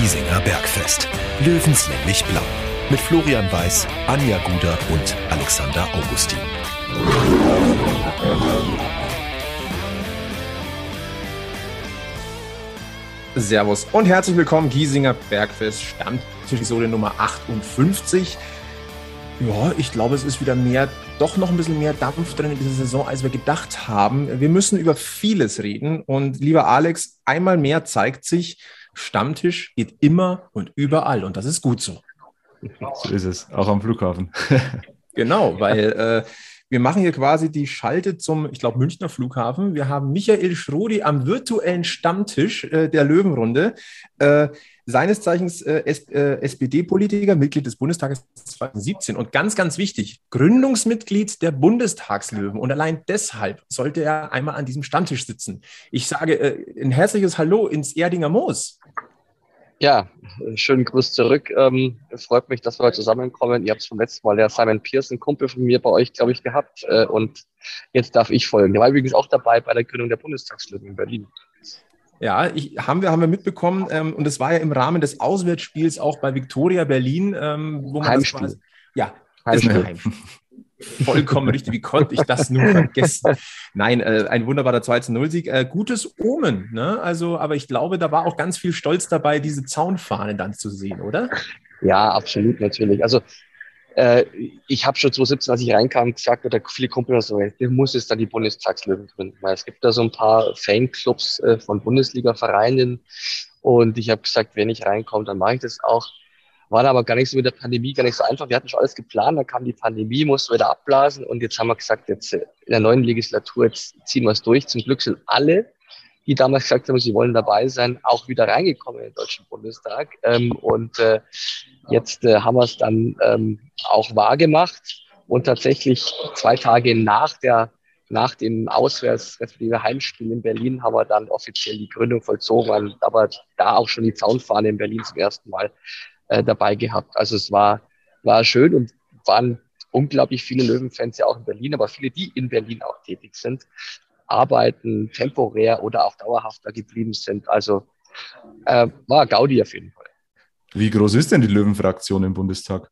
Giesinger Bergfest. Löwenslänglich blau. Mit Florian Weiß, Anja Guder und Alexander Augustin. Servus und herzlich willkommen, Giesinger Bergfest, Stammtisch-Episode Nummer 58. Ja, ich glaube, es ist wieder mehr, doch noch ein bisschen mehr Dampf drin in dieser Saison, als wir gedacht haben. Wir müssen über vieles reden und lieber Alex, einmal mehr zeigt sich, Stammtisch geht immer und überall und das ist gut so. So ist es, auch am Flughafen. genau, weil äh, wir machen hier quasi die Schalte zum, ich glaube, Münchner Flughafen. Wir haben Michael Schrodi am virtuellen Stammtisch äh, der Löwenrunde. Äh, seines Zeichens äh, SPD-Politiker, Mitglied des Bundestages 2017 und ganz, ganz wichtig, Gründungsmitglied der Bundestagslöwen. Und allein deshalb sollte er einmal an diesem Stammtisch sitzen. Ich sage äh, ein herzliches Hallo ins Erdinger Moos. Ja, schönen Gruß zurück. Ähm, freut mich, dass wir heute zusammenkommen. Ihr habt es vom letzten Mal der Simon Pearson, Kumpel von mir, bei euch, glaube ich, gehabt. Äh, und jetzt darf ich folgen. Der war übrigens auch dabei bei der Gründung der Bundestagslöwen in Berlin. Ja, ich, haben, wir, haben wir mitbekommen. Ähm, und es war ja im Rahmen des Auswärtsspiels auch bei Victoria Berlin, ähm, wo man Heimspiel. das quasi. Ja, Heimspiel. Heimspiel. Vollkommen richtig. Wie konnte ich das nur vergessen? Nein, äh, ein wunderbarer 2-0-Sieg. Äh, gutes Omen. Ne? Also, aber ich glaube, da war auch ganz viel Stolz dabei, diese Zaunfahne dann zu sehen, oder? Ja, absolut, natürlich. Also, äh, ich habe schon 2017, als ich reinkam, gesagt, oder viele Kumpel so, du musst jetzt dann die Bundestagslöwen gründen. Weil es gibt da so ein paar Fanclubs äh, von Bundesliga-Vereinen. Und ich habe gesagt, wenn ich reinkomme, dann mache ich das auch. War aber gar nicht so mit der Pandemie, gar nicht so einfach. Wir hatten schon alles geplant, dann kam die Pandemie, mussten wieder abblasen und jetzt haben wir gesagt, jetzt äh, in der neuen Legislatur, jetzt ziehen wir es durch. Zum Glück sind alle, die damals gesagt haben, sie wollen dabei sein, auch wieder reingekommen in den Deutschen Bundestag. Ähm, und äh, jetzt äh, haben wir es dann ähm, auch wahrgemacht und tatsächlich zwei Tage nach der nach dem Auswärts, respektive Heimspiel in Berlin, haben wir dann offiziell die Gründung vollzogen, aber da auch schon die Zaunfahne in Berlin zum ersten Mal äh, dabei gehabt. Also es war, war schön und waren unglaublich viele Löwenfans ja auch in Berlin, aber viele, die in Berlin auch tätig sind, arbeiten temporär oder auch dauerhafter geblieben sind. Also äh, war Gaudi auf jeden Fall. Wie groß ist denn die Löwenfraktion im Bundestag?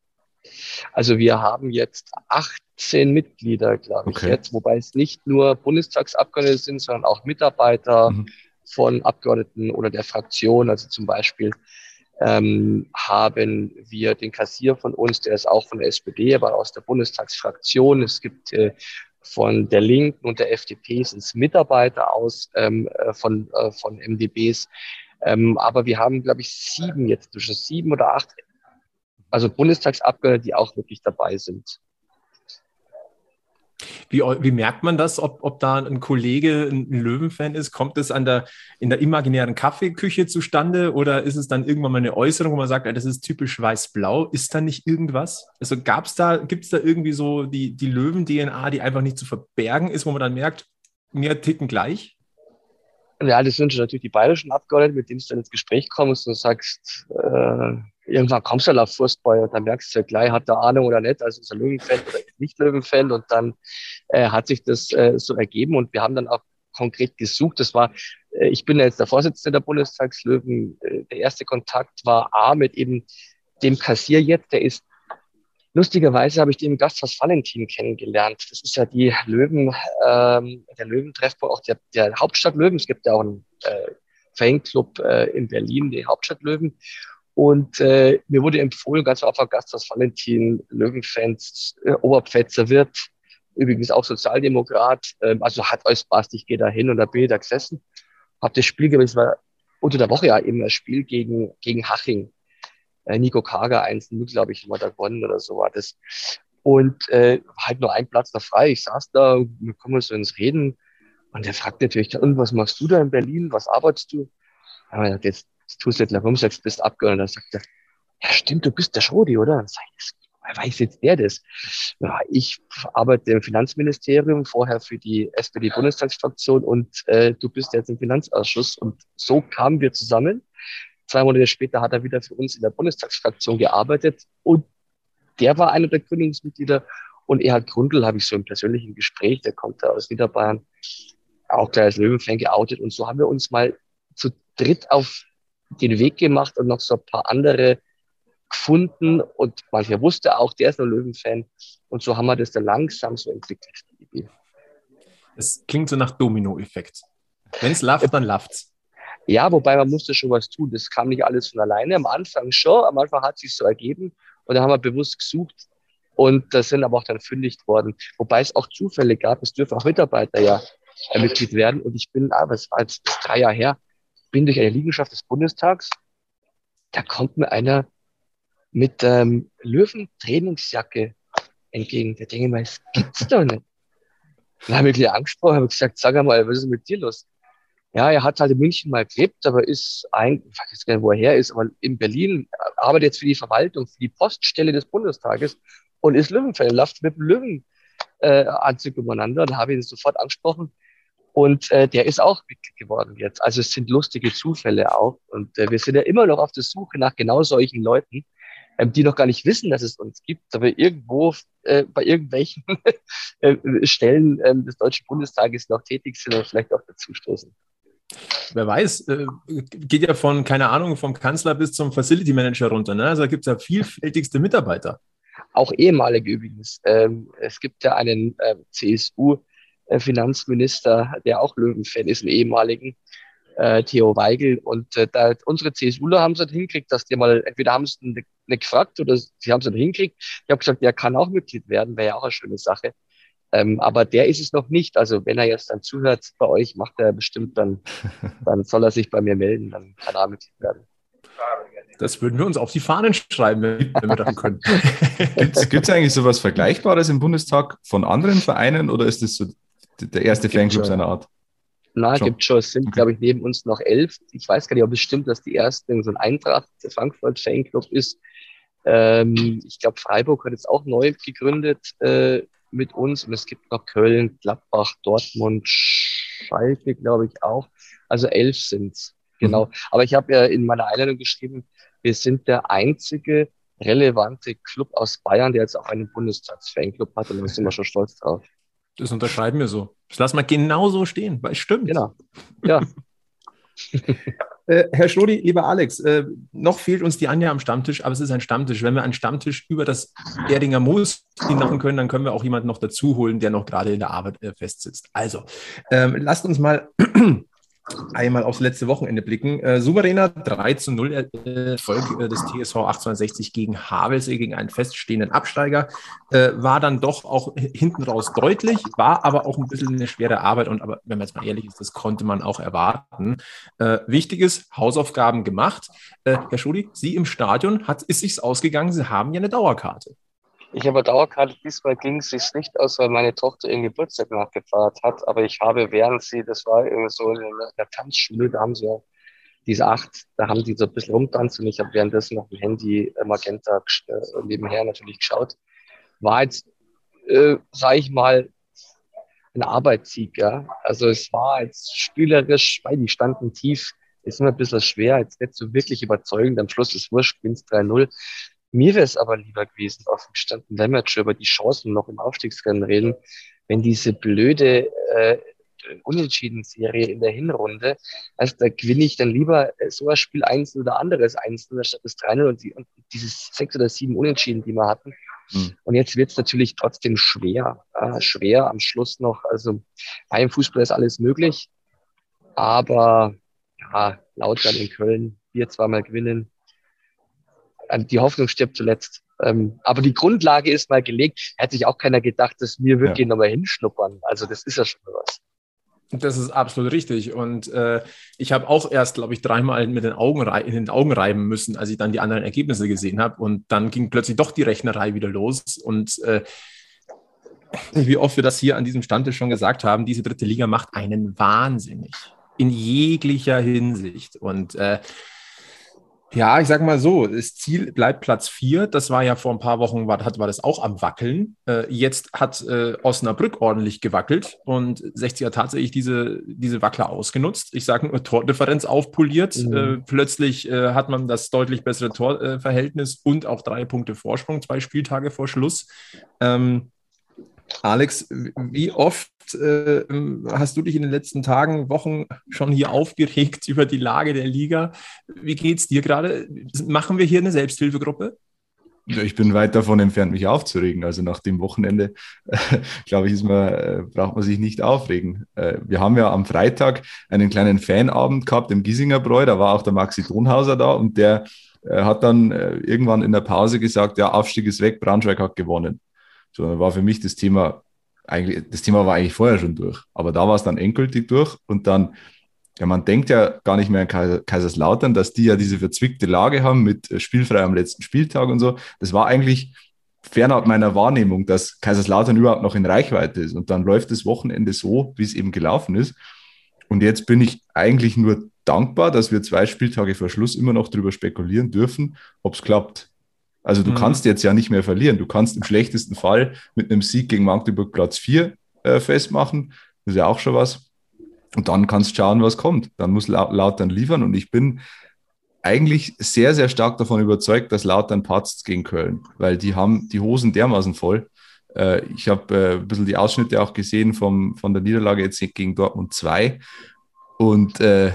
Also wir haben jetzt 18 Mitglieder, glaube ich, Okay. jetzt, wobei es nicht nur Bundestagsabgeordnete sind, sondern auch Mitarbeiter Mhm. von Abgeordneten oder der Fraktion. Also zum Beispiel ähm, haben wir den Kassier von uns, der ist auch von der SPD, aber aus der Bundestagsfraktion. Es gibt äh, von der Linken und der FDP sind Mitarbeiter aus ähm, äh, von, äh, von MDBs. Ähm, aber wir haben, glaube ich, sieben jetzt, zwischen sieben oder acht, also Bundestagsabgeordnete, die auch wirklich dabei sind. Wie, wie merkt man das, ob, ob da ein Kollege ein Löwenfan ist? Kommt es an der, in der imaginären Kaffeeküche zustande oder ist es dann irgendwann mal eine Äußerung, wo man sagt, das ist typisch weiß-blau? Ist da nicht irgendwas? Also gab's da, gibt es da irgendwie so die, die Löwen-DNA, die einfach nicht zu verbergen ist, wo man dann merkt, mir ticken gleich? Ja, das sind schon natürlich die bayerischen Abgeordneten, mit denen du dann ins Gespräch kommst und sagst, äh, irgendwann kommst du halt auf Fußball und dann merkst du ja gleich, hat er Ahnung oder nicht, also ist er Löwenfan oder nicht Löwenfan und dann äh, hat sich das äh, so ergeben und wir haben dann auch konkret gesucht. Das war, äh, ich bin ja jetzt der Vorsitzende der Bundestagslöwen. Äh, der erste Kontakt war A mit eben dem Kassier jetzt, der ist Lustigerweise habe ich den im Gasthaus Valentin kennengelernt. Das ist ja die Löwen, ähm, der Löwentreffpunkt, auch der, der Hauptstadt Löwen. Es gibt ja auch einen äh, Fanclub äh, in Berlin, die Hauptstadt Löwen. Und äh, mir wurde empfohlen, ganz einfach Gasthaus Valentin, Löwenfans, äh, Oberpfälzer Wirt, übrigens auch Sozialdemokrat. Ähm, also hat alles passt, ich gehe da hin und da bin ich da gesessen. Hab das Spiel gewesen, es war unter der Woche ja eben das Spiel gegen, gegen Haching. Äh, Nico Kager 1-0, glaube ich, haben wir da gewonnen oder so war das. Und äh, halt nur ein Platz da frei. Ich saß da, wir kommen so ins Reden. Und der fragt natürlich, und was machst du da in Berlin? Was arbeitest du? Ja, gesagt, jetzt, jetzt tust du nicht rum, sagst, bist Abgeordneter. Dann sagt er, ja stimmt, du bist der Schrodi, oder? Dann sag ich, wer weiß jetzt der das? Ja, ich arbeite im Finanzministerium, vorher für die SPD-Bundestagsfraktion und äh, du bist jetzt im Finanzausschuss. Und so kamen wir zusammen. Zwei Monate später hat er wieder für uns in der Bundestagsfraktion gearbeitet und der war einer der Gründungsmitglieder. Und Erhard Grundl habe ich so im persönlichen Gespräch, der kommt da aus Niederbayern, auch gleich als Löwenfan geoutet. Und so haben wir uns mal zu dritt auf den Weg gemacht und noch so ein paar andere gefunden und mancher wusste auch, der ist ein Löwenfan. Und so haben wir das dann langsam so entwickelt. Es klingt so nach Domino-Effekt. Wenn es läuft, dann läuft's. Ja, wobei man musste schon was tun. Das kam nicht alles von alleine. Am Anfang schon. Am Anfang hat es sich so ergeben. Und da haben wir bewusst gesucht. Und da sind aber auch dann fündig worden. Wobei es auch Zufälle gab. Es dürfen auch Mitarbeiter ja Mitglied werden. Und ich bin, aber es war jetzt drei Jahre her, bin durch eine Liegenschaft des Bundestags. Da kommt mir einer mit ähm, Löwen-Trainingsjacke entgegen. Da denke ich mir, das gibt's doch nicht. Dann habe ich gleich angesprochen, habe gesagt, sag mal, was ist mit dir los? Ja, er hat halt in München mal gelebt, aber ist ein, ich weiß gar nicht, wo er her ist, aber in Berlin, arbeitet jetzt für die Verwaltung, für die Poststelle des Bundestages und ist Löwenfan, läuft mit dem Löwenanzug äh, umeinander. Da habe ich ihn sofort angesprochen. Und äh, der ist auch Mitglied geworden jetzt. Also es sind lustige Zufälle auch. Und äh, wir sind ja immer noch auf der Suche nach genau solchen Leuten, ähm, die noch gar nicht wissen, dass es uns gibt, aber irgendwo äh, bei irgendwelchen äh, Stellen äh, des Deutschen Bundestages noch tätig sind und vielleicht auch dazu stoßen. Wer weiß, äh, geht ja von, keine Ahnung, vom Kanzler bis zum Facility Manager runter. Ne? Also da gibt es ja vielfältigste Mitarbeiter. Auch ehemalige übrigens. Ähm, es gibt ja einen äh, CSU-Finanzminister, der auch Löwenfan ist, einen ehemaligen, äh, Theo Weigel. Und äh, da, unsere CSUler haben es halt hingekriegt, dass die mal, entweder haben sie nicht, nicht gefragt oder sie haben es halt hingekriegt. Ich habe gesagt, der kann auch Mitglied werden, wäre ja auch eine schöne Sache. Ähm, aber der ist es noch nicht. Also wenn er jetzt dann zuhört bei euch, macht er bestimmt dann, dann soll er sich bei mir melden, dann kann er Mitglied werden. Das würden wir uns auf die Fahnen schreiben, wenn wir das können. Gibt es eigentlich so was Vergleichbares im Bundestag von anderen Vereinen oder ist das so der erste Fanclub seiner Art? Na, schon. gibt schon. Es sind, okay. glaube ich, neben uns noch elf. Ich weiß gar nicht, ob es stimmt, dass die erste so ein Eintracht Frankfurt Fanclub ist. Ähm, ich glaube, Freiburg hat jetzt auch neu gegründet äh, mit uns und es gibt noch Köln, Gladbach, Dortmund, Schalke, glaube ich auch. Also elf sind's. Genau. Mhm. Aber ich habe ja in meiner Einladung geschrieben, wir sind der einzige relevante Club aus Bayern, der jetzt auch einen Bundestags-Fanclub hat und da sind wir schon stolz drauf. Das unterschreiben wir so. Das lassen wir genau so stehen, weil es stimmt. Genau. Ja. äh, Herr Schrodi, lieber Alex, äh, noch fehlt uns die Anja am Stammtisch, aber es ist ein Stammtisch. Wenn wir einen Stammtisch über das Erdinger Moos machen können, dann können wir auch jemanden noch dazu holen, der noch gerade in der Arbeit äh, festsitzt. Also, ähm, lasst uns mal einmal aufs letzte Wochenende blicken. Äh, souveräner 3 zu 0 Erfolg äh, des TSV 1860 gegen Havelsee, gegen einen feststehenden Absteiger. Äh, war dann doch auch hinten raus deutlich, war aber auch ein bisschen eine schwere Arbeit. Und aber wenn man jetzt mal ehrlich ist, das konnte man auch erwarten. Äh, wichtig Hausaufgaben gemacht. Äh, Herr Schudi, Sie im Stadion, hat, ist sich's ausgegangen? Sie haben ja eine Dauerkarte. Ich habe Dauerkarte, diesmal ging es sich nicht aus, weil meine Tochter ihren Geburtstag nachgefeiert hat. Aber ich habe, während sie, das war irgendwie so in der Tanzschule, da haben sie ja diese acht, da haben die so ein bisschen rumtanzt und ich habe währenddessen noch ein Handy Magenta äh, nebenher natürlich geschaut. War jetzt, äh, sage ich mal, ein Arbeitssieg, ja. Also es war jetzt spielerisch, weil die standen tief, ist immer ein bisschen schwer, jetzt nicht so wirklich überzeugend. Am Schluss ist Wurscht, gewinnst 3-0. Mir wäre es aber lieber gewesen, offen gestanden, wenn wir jetzt schon über die Chancen noch im Aufstiegsrennen reden, wenn diese blöde äh, Unentschieden-Serie in der Hinrunde, also da gewinne ich dann lieber so ein Spiel einzeln oder anderes einzeln, statt das 3 und, die, und dieses sechs oder sieben Unentschieden, die wir hatten. Mhm. Und jetzt wird es natürlich trotzdem schwer, äh, schwer am Schluss noch. Also beim Fußball ist alles möglich, aber ja, Lautern in Köln, wir zweimal gewinnen, die Hoffnung stirbt zuletzt. Ähm, aber die Grundlage ist mal gelegt. Hätte sich auch keiner gedacht, dass wir wirklich ja. nochmal hinschnuppern. Also das ist ja schon was. Das ist absolut richtig. Und äh, ich habe auch erst, glaube ich, dreimal mit den Augen in den Augen reiben müssen, als ich dann die anderen Ergebnisse gesehen habe. Und dann ging plötzlich doch die Rechnerei wieder los. Und äh, wie oft wir das hier an diesem Standtisch schon gesagt haben, diese dritte Liga macht einen wahnsinnig. In jeglicher Hinsicht. Und äh, ja, ich sag mal so, das Ziel bleibt Platz vier. Das war ja vor ein paar Wochen, war, war das auch am Wackeln. Äh, jetzt hat äh, Osnabrück ordentlich gewackelt und 60 hat tatsächlich diese, diese Wackler ausgenutzt. Ich sage nur Tordifferenz aufpoliert. Mhm. Äh, plötzlich äh, hat man das deutlich bessere Torverhältnis und auch drei Punkte Vorsprung, zwei Spieltage vor Schluss. Ähm, Alex, wie oft oft äh, hast du dich in den letzten Tagen, Wochen schon hier aufgeregt über die Lage der Liga. Wie geht es dir gerade? Machen wir hier eine Selbsthilfegruppe? Ich bin weit davon entfernt, mich aufzuregen. Also nach dem Wochenende, glaube ich, man, äh, braucht man sich nicht aufregen. Äh, wir haben ja am Freitag einen kleinen Fanabend gehabt im Giesinger Bräu. Da war auch der Maxi Donhauser da und der äh, hat dann irgendwann in der Pause gesagt, ja, Aufstieg ist weg, Braunschweig hat gewonnen. So, dann war für mich das Thema eigentlich, das Thema war eigentlich vorher schon durch. Aber da war es dann endgültig durch und dann ja, man denkt ja gar nicht mehr an Kaiserslautern, dass die ja diese verzwickte Lage haben mit äh, spielfrei am letzten Spieltag und so. Das war eigentlich fernab meiner Wahrnehmung, dass Kaiserslautern überhaupt noch in Reichweite ist. Und dann läuft das Wochenende so, wie es eben gelaufen ist. Und jetzt bin ich eigentlich nur dankbar, dass wir zwei Spieltage vor Schluss immer noch darüber spekulieren dürfen, ob es klappt. Also du mhm. kannst jetzt ja nicht mehr verlieren. Du kannst im schlechtesten Fall mit einem Sieg gegen Magdeburg Platz 4 äh, festmachen. Das ist ja auch schon was. Und dann kannst du schauen, was kommt. Dann muss Lautern liefern. Und ich bin eigentlich sehr, sehr stark davon überzeugt, dass Lautern patzt gegen Köln, weil die haben die Hosen dermaßen voll. Äh, ich habe äh, ein bisschen die Ausschnitte auch gesehen vom, von der Niederlage jetzt gegen Dortmund 2. Und äh,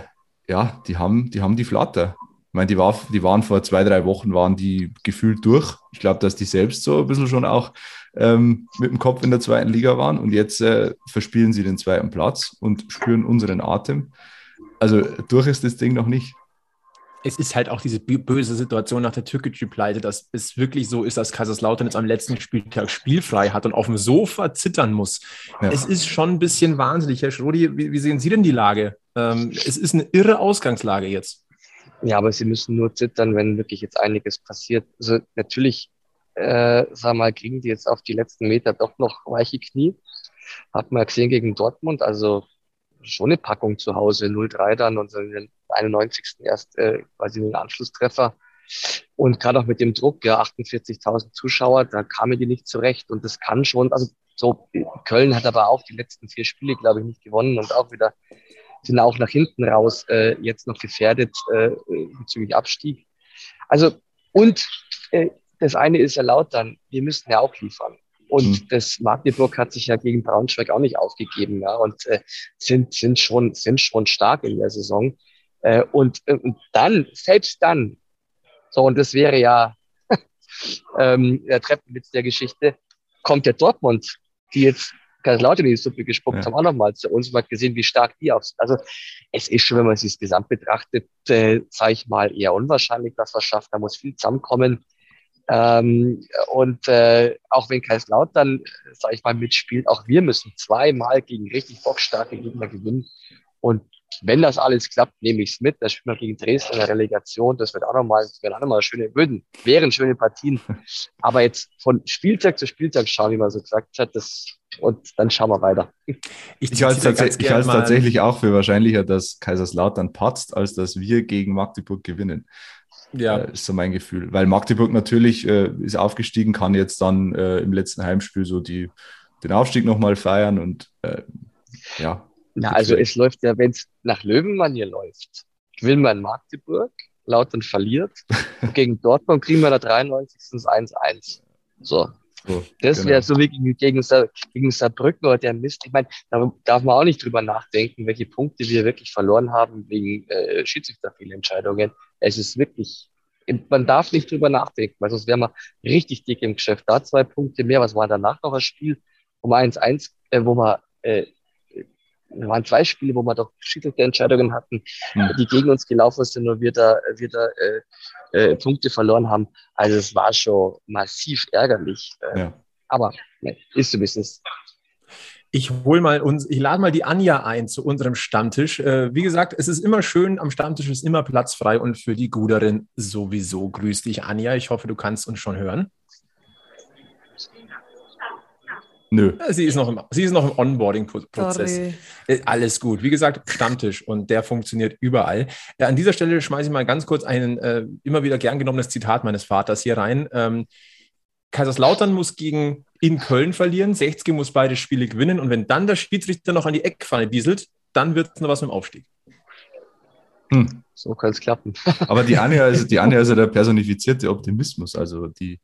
ja, die haben, die haben die Flatter. Ich meine, die, war, die waren vor zwei, drei Wochen, waren die gefühlt durch. Ich glaube, dass die selbst so ein bisschen schon auch ähm, mit dem Kopf in der zweiten Liga waren und jetzt äh, verspielen sie den zweiten Platz und spüren unseren Atem. Also durch ist das Ding noch nicht. Es ist halt auch diese böse Situation nach der Türkgücü-Pleite, dass es wirklich so ist, dass Kaiserslautern jetzt am letzten Spieltag spielfrei hat und auf dem Sofa zittern muss. Ja. Es ist schon ein bisschen wahnsinnig. Herr Schrodi, wie, wie sehen Sie denn die Lage? Ähm, es ist eine irre Ausgangslage jetzt. Ja, aber Sie müssen nur zittern, wenn wirklich jetzt einiges passiert. Also natürlich äh, sag mal, kriegen die jetzt auf die letzten Meter doch noch weiche Knie. Hat man gesehen gegen Dortmund, also schon eine Packung zu Hause, 0-3 dann und in den 91. erst äh, quasi den Anschlusstreffer. Und gerade auch mit dem Druck, ja, 48.000 Zuschauer, da kamen die nicht zurecht. Und das kann schon, also so, Köln hat aber auch die letzten vier Spiele, glaube ich, nicht gewonnen und auch wieder sind auch nach hinten raus äh, jetzt noch gefährdet äh, bezüglich Abstieg. Also, und äh, das eine ist ja laut dann, wir müssen ja auch liefern. Und mhm. das Magdeburg hat sich ja gegen Braunschweig auch nicht aufgegeben, ja, und äh, sind, sind schon, sind schon stark in der Saison. Äh, und, äh, und dann, selbst dann, so, und das wäre ja ähm, der Treppenwitz der Geschichte, kommt der Dortmund, die jetzt Kaiserslautern in die Suppe gespuckt ja. haben, auch nochmal zu uns und hat gesehen, wie stark die aufs. Also es ist schon, wenn man sich das Gesamt betrachtet, äh, sage ich mal, eher unwahrscheinlich, dass wir schaffen. Da muss viel zusammenkommen. Ähm, und äh, auch wenn Kaiserslautern, sage ich mal, mitspielt, auch wir müssen zweimal gegen richtig bockstarke Gegner gewinnen. Und wenn das alles klappt, nehme ich es mit. Da spielen wir gegen Dresden in der Relegation. Das wird auch nochmal, das werden auch nochmal schöne, würden, wären schöne Partien. Aber jetzt von Spieltag zu Spieltag schauen, wie man so gesagt hat, das, und dann schauen wir weiter. Ich, ich halte es tatsächlich auch für wahrscheinlicher, dass Kaiserslautern patzt, als dass wir gegen Magdeburg gewinnen. Ja. Äh, ist so mein Gefühl. Weil Magdeburg natürlich äh, ist aufgestiegen, kann jetzt dann äh, im letzten Heimspiel so die, den Aufstieg nochmal feiern und äh, ja. Na, also es läuft ja, wenn es nach Löwenmanier läuft, will man Magdeburg, Lautern verliert. und gegen Dortmund kriegen wir da 93. 1-1. So. So, das genau. wäre so wie gegen, gegen, gegen Saarbrücken oder der Mist. Ich meine, da darf man auch nicht drüber nachdenken, welche Punkte wir wirklich verloren haben wegen äh, Schiedsrichterfehlentscheidungen. Es ist wirklich, man darf nicht drüber nachdenken, weil sonst wären wir richtig dick im Geschäft. Da zwei Punkte mehr. Was war danach noch ein Spiel, wir 1-1, äh, wo wir äh, waren zwei Spiele, wo wir doch schiedsrichter Entscheidungen hatten, mhm. die gegen uns gelaufen sind und wir da, wir da äh, äh, Punkte verloren haben. Also es war schon massiv ärgerlich. Äh, ja. Aber ne, ist so, es ist. Ich hol mal uns, ich lade mal die Anja ein zu unserem Stammtisch. Äh, wie gesagt, es ist immer schön, am Stammtisch ist immer Platz frei und für die Guderin sowieso. Grüß dich, Anja. Ich hoffe, du kannst uns schon hören. Nö. Sie ist noch im, sie ist noch im Onboarding-Prozess. Äh, alles gut. Wie gesagt, Stammtisch und der funktioniert überall. Äh, an dieser Stelle schmeiße ich mal ganz kurz ein äh, immer wieder gern genommenes Zitat meines Vaters hier rein. Ähm, Kaiserslautern muss gegen in Köln verlieren, 60 muss beide Spiele gewinnen und wenn dann der Schiedsrichter noch an die Eckpfanne dieselt, dann wird es noch was mit dem Aufstieg. Hm. So kann es klappen. Aber die Anja, ist, die Anja ist ja der personifizierte Optimismus. Also die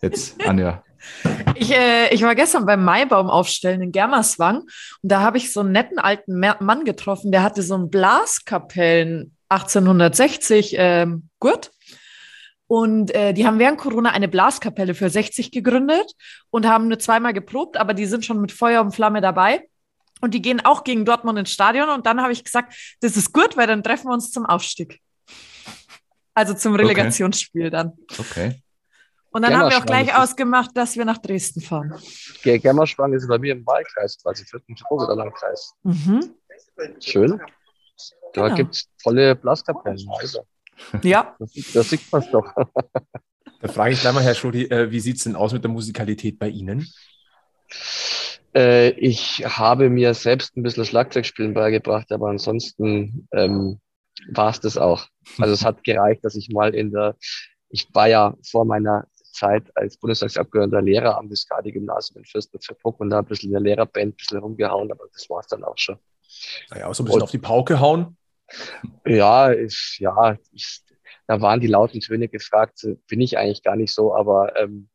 jetzt, Anja, Ich, äh, ich war gestern beim Maibaum aufstellen in Germerswang und da habe ich so einen netten alten Mann getroffen, der hatte so einen Blaskapellen 1860 ähm, Gurt. Und äh, die haben während Corona eine Blaskapelle für 60 gegründet und haben nur zweimal geprobt, aber die sind schon mit Feuer und Flamme dabei. Und die gehen auch gegen Dortmund ins Stadion. Und dann habe ich gesagt, das ist gut, weil dann treffen wir uns zum Aufstieg. Also zum Relegationsspiel dann. Okay. Und dann haben wir auch gleich ausgemacht, dass wir nach Dresden fahren. Gemmerschwang ist bei mir im Wahlkreis, quasi vierten oder Landkreis. Mhm. Schön. Da genau. gibt es tolle Blaskapellen. Also. Ja. Das, das sieht man doch. Da frage ich gleich mal, Herr Schrodi, äh, wie sieht es denn aus mit der Musikalität bei Ihnen? Äh, ich habe mir selbst ein bisschen Schlagzeugspielen beigebracht, aber ansonsten ähm, war es das auch. Also es hat gereicht, dass ich mal in der, ich war ja vor meiner Zeit als Bundestagsabgeordneter Lehrer am Viscardi-Gymnasium in Fürstenfeldbruck und da ein bisschen in der Lehrerband ein bisschen rumgehauen, aber das war es dann auch schon. Naja, auch so ein bisschen und, auf die Pauke hauen. Ja, ich, ja, ich, da waren die lauten Töne gefragt, bin ich eigentlich gar nicht so, aber ähm,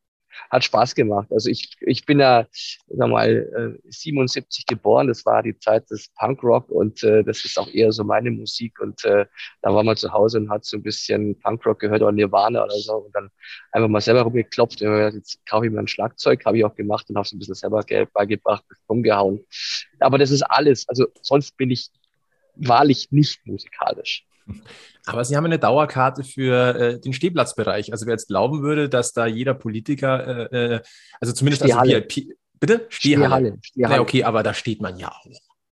hat Spaß gemacht. Also ich, ich bin ja, sag mal, 77 äh, geboren. Das war die Zeit des Punkrock und äh, das ist auch eher so meine Musik. Und äh, da war man zu Hause und hat so ein bisschen Punkrock gehört oder Nirvana oder so und dann einfach mal selber rumgeklopft. Jetzt kaufe ich mir ein Schlagzeug, habe ich auch gemacht und habe es ein bisschen selber beigebracht, rumgehauen. Aber das ist alles. Also sonst bin ich wahrlich nicht musikalisch. Aber Sie haben eine Dauerkarte für äh, den Stehplatzbereich. Also wer jetzt glauben würde, dass da jeder Politiker, äh, äh also zumindest also VIP, bitte? Stehhalle. Stehhalle. Stehhalle. Ja, okay, aber da steht man ja auch.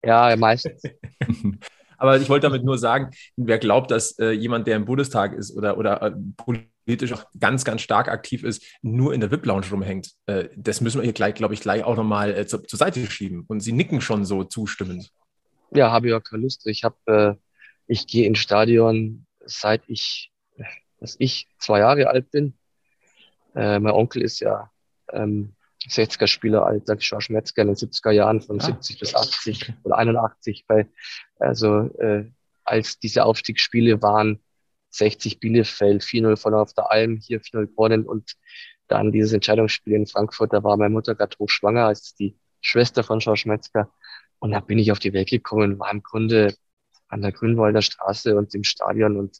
Ja, meistens. aber ich wollte damit nur sagen, wer glaubt, dass äh, jemand, der im Bundestag ist oder, oder äh, politisch auch ganz, ganz stark aktiv ist, nur in der VIP-Lounge rumhängt, äh, das müssen wir hier gleich, glaube ich, gleich auch nochmal äh, zur, zur Seite schieben. Und Sie nicken schon so zustimmend. Ja, habe ich auch keine Lust. Ich habe ich gehe ins Stadion, seit ich, dass ich zwei Jahre alt bin. Äh, mein Onkel ist ja ähm, 60er-Spieler alt, sag ich George Metzger in den 70er Jahren von ah. 70 bis 80 oder 81. Bei, also äh, als diese Aufstiegsspiele waren, 60 Bielefeld, 4-0 von auf der Alm, hier 4-0 gewonnen und dann dieses Entscheidungsspiel in Frankfurt, da war meine Mutter gerade hochschwanger, als die Schwester von George Metzger. Und da bin ich auf die Welt gekommen, war im Grunde an der Grünwalder Straße und dem Stadion. Und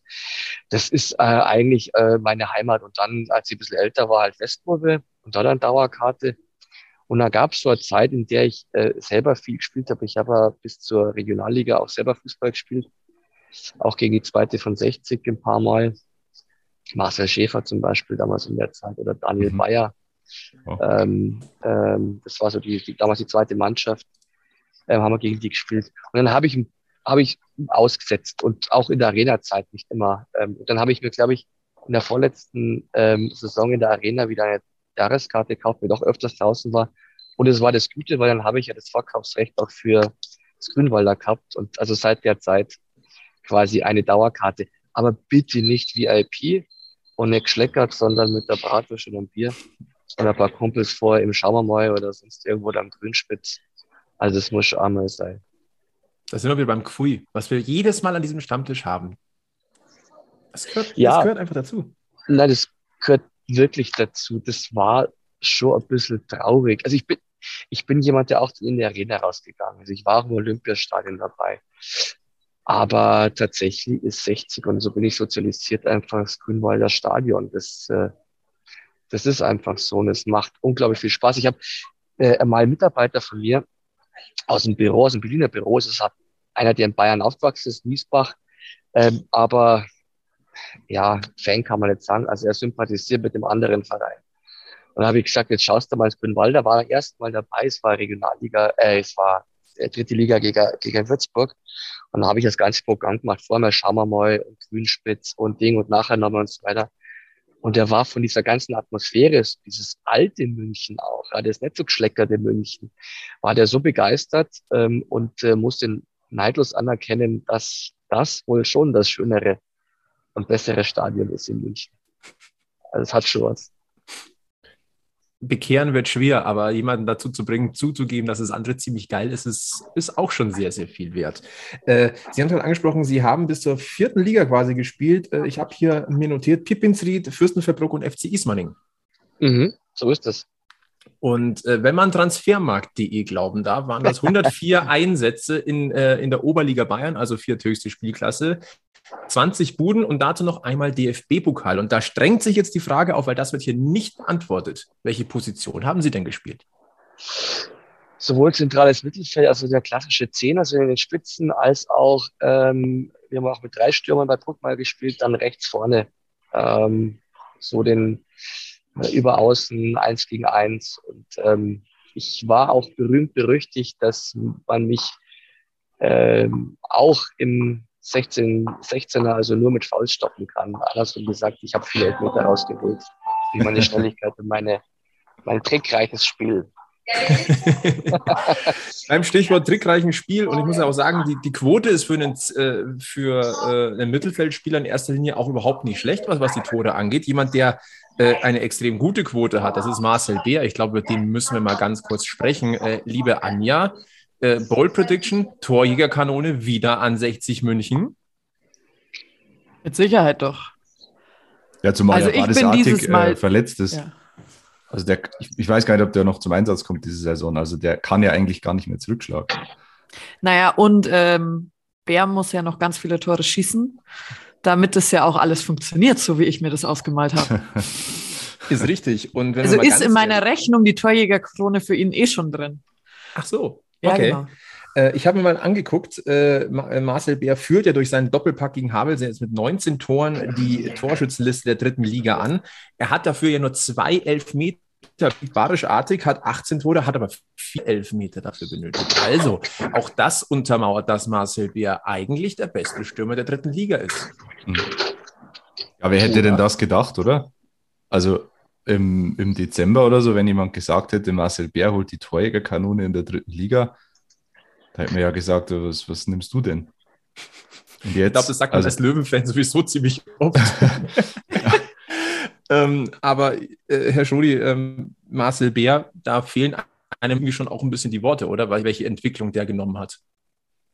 das ist äh, eigentlich äh, meine Heimat. Und dann, als ich ein bisschen älter war, halt Westkurve und da dann Dauerkarte. Und da gab es so eine Zeit, in der ich äh, selber viel gespielt habe. Ich habe bis zur Regionalliga auch selber Fußball gespielt. Auch gegen die zweite von 60 ein paar Mal. Marcel Schäfer zum Beispiel damals in der Zeit oder Daniel mhm. Bayer. Oh. Ähm, ähm, das war so die, die, damals die zweite Mannschaft. Ähm, haben wir gegen die gespielt. Und dann habe ich ein habe ich ausgesetzt und auch in der Arena-Zeit nicht immer. Ähm, dann habe ich mir, glaube ich, in der vorletzten ähm, Saison in der Arena wieder eine Jahreskarte gekauft, ich doch öfters draußen war. Und es war das Gute, weil dann habe ich ja das Verkaufsrecht auch für das Grünwalder gehabt und also seit der Zeit quasi eine Dauerkarte. Aber bitte nicht VIP und nicht geschleckert, sondern mit der Bratwurst und einem Bier und ein paar Kumpels vor im Schaumermäu oder sonst irgendwo am Grünspitz. Also es muss schon einmal sein. Da sind wir wieder beim Kfui, was wir jedes Mal an diesem Stammtisch haben. Das gehört, ja. das gehört einfach dazu. Nein, das gehört wirklich dazu. Das war schon ein bisschen traurig. Also ich bin, ich bin jemand, der auch in die Arena rausgegangen ist. Ich war auch im Olympiastadion dabei. Aber tatsächlich ist 60 und so bin ich sozialisiert einfach das Grünwalder Stadion. Das, äh, das ist einfach so und es macht unglaublich viel Spaß. Ich habe äh, mal Mitarbeiter von mir, aus dem Büro, aus dem Berliner Büro. Es ist einer, der in Bayern aufgewachsen ist, Miesbach. Ähm, aber ja, Fan kann man nicht sagen. Also er sympathisiert mit dem anderen Verein. Und dann habe ich gesagt, jetzt schaust du mal ins Grünwalder, war er erst mal dabei, es war Regionalliga, äh, es war äh, dritte Liga gegen, gegen Würzburg. Und dann habe ich das ganze Programm gemacht. Vorher schauen wir mal und Grünspitz und Ding und nachher nochmal und so weiter. Und er war von dieser ganzen Atmosphäre, dieses alte München auch, ja, das nicht geschleckerte München, war der so begeistert ähm, und äh, musste neidlos anerkennen, dass das wohl schon das schönere und bessere Stadion ist in München. Also es hat schon was bekehren wird schwer, aber jemanden dazu zu bringen, zuzugeben, dass das andere ziemlich geil ist, ist, ist auch schon sehr, sehr viel wert. Äh, Sie haben schon angesprochen, Sie haben bis zur vierten Liga quasi gespielt. Äh, ich habe hier mir notiert, Pippinsried, Fürstenfeldbruck und FC Ismaning. Mhm, so ist es. Und äh, wenn man transfermarkt.de glauben darf, waren das 104 Einsätze in, äh, in der Oberliga Bayern, also vierthöchste Spielklasse. 20 Buden und dazu noch einmal DFB-Pokal. Und da strengt sich jetzt die Frage auf, weil das wird hier nicht beantwortet. Welche Position haben Sie denn gespielt? Sowohl zentrales Mittelfeld, also der klassische Zehner, also in den Spitzen, als auch, ähm, wir haben auch mit drei Stürmern bei Bruck mal gespielt, dann rechts vorne. Ähm, so den über außen eins gegen eins. Und ähm, ich war auch berühmt berüchtigt, dass man mich ähm, auch im 16, 16er, also nur mit Fouls stoppen kann. Andersrum gesagt, ich habe viele Elfmeter rausgeholt. Wie meine Schnelligkeit und meine, mein trickreiches Spiel. Beim Stichwort trickreichen Spiel, und ich muss ja auch sagen, die, die Quote ist für einen, äh, für äh, einen Mittelfeldspieler in erster Linie auch überhaupt nicht schlecht, was, was die Tore angeht. Jemand, der äh, eine extrem gute Quote hat, das ist Marcel Bär. Ich glaube, mit dem müssen wir mal ganz kurz sprechen. Liebe Anja, Bold Prediction, Torjägerkanone wieder an 60 München. Mit Sicherheit doch. Ja, zumal Also ja ich Baris bin dieses Artig, Mal- äh, verletzt ist. Ja. Also der, ich, ich weiß gar nicht, ob der noch zum Einsatz kommt diese Saison. Also der kann ja eigentlich gar nicht mehr zurückschlagen. Naja, und ähm, Bär muss ja noch ganz viele Tore schießen, damit das ja auch alles funktioniert, so wie ich mir das ausgemalt habe. Ist richtig. Und wenn Also ist in meiner ehrlich- Rechnung die Torjägerkrone für ihn eh schon drin. Ach so. Ja, okay. genau. Äh, ich habe mir mal angeguckt, äh, äh, Marcel Bär führt ja durch seinen Doppelpack gegen Havelse jetzt mit 19 Toren die Torschützenliste der dritten Liga an. Er hat dafür ja nur zwei Elfmeter. Barisch Artig hat 18 Tore, hat aber vier Elfmeter dafür benötigt. Also, auch das untermauert, dass Marcel Bär eigentlich der beste Stürmer der dritten Liga ist. Ja, wer hätte denn das gedacht, oder? Also im, im Dezember oder so, wenn jemand gesagt hätte, Marcel Bär holt die Torjägerkanone in der dritten Liga, da hätte man ja gesagt, was, was nimmst du denn? Und jetzt, Ich glaube, das sagt man also, als Löwenfan sowieso ziemlich oft. ähm, aber äh, Herr Schrodi, ähm, Marcel Bär, da fehlen einem schon auch ein bisschen die Worte, oder? Weil welche Entwicklung der genommen hat.